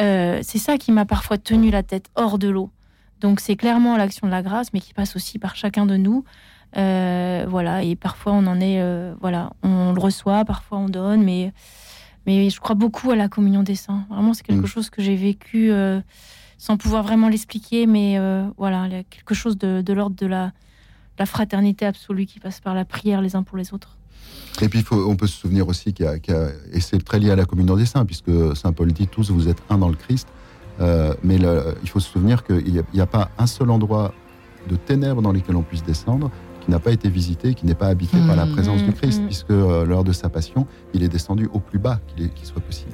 Euh, c'est ça qui m'a parfois tenu la tête hors de l'eau. Donc, c'est clairement l'action de la grâce, mais qui passe aussi par chacun de nous. voilà, et parfois on en est, voilà, on le reçoit, parfois on donne, mais mais je crois beaucoup à la communion des saints. Vraiment, c'est quelque mm. chose que j'ai vécu euh, sans pouvoir vraiment l'expliquer, mais euh, voilà, il y a quelque chose de, l'ordre de la, la, fraternité absolue qui passe par la prière les uns pour les autres. Et puis, faut, on peut se souvenir aussi qu'il y, a, et c'est très lié à la communion des saints, puisque Saint Paul dit tous, vous êtes un dans le Christ. Euh, mais il faut se souvenir qu'il n'y a, a, pas un seul endroit de ténèbres dans lesquels on puisse descendre qui n'a pas été visité, qui n'est pas habité par la mmh, présence du mmh, Christ, mmh. puisque euh, lors de sa passion, il est descendu au plus bas qu'il soit possible.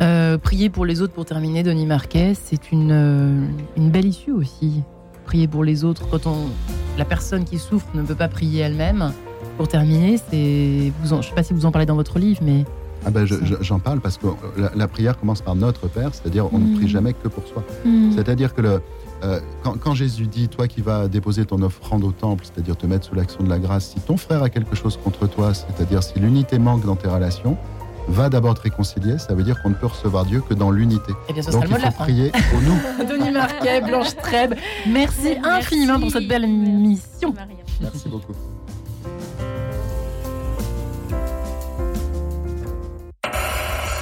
Euh, prier pour les autres pour terminer, Denis Marquet, c'est une, euh, une belle issue aussi. Prier pour les autres quand on, la personne qui souffre ne peut pas prier elle-même. Pour terminer, c'est, je ne sais pas si vous en parlez dans votre livre, mais ah ben j'en parle parce que la, prière commence par notre Père, c'est-à-dire on ne prie jamais que pour soi. C'est-à-dire que le, euh, quand, Jésus dit, toi qui vas déposer ton offrande au temple, c'est-à-dire te mettre sous l'action de la grâce, si ton frère a quelque chose contre toi, c'est-à-dire si l'unité manque dans tes relations, va d'abord te réconcilier. Ça veut dire qu'on ne peut recevoir Dieu que dans l'unité. Eh bien, ce Donc il faut prier au nous. Denis Marquet, Blanche Trèbe, merci, infiniment pour cette belle mission. Merci beaucoup.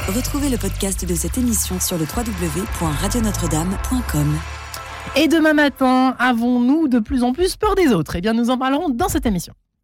Retrouvez le podcast de cette émission sur le www.radionotre-dame.com. Et demain matin, avons-nous de plus en plus peur des autres? Eh bien, nous en parlerons dans cette émission.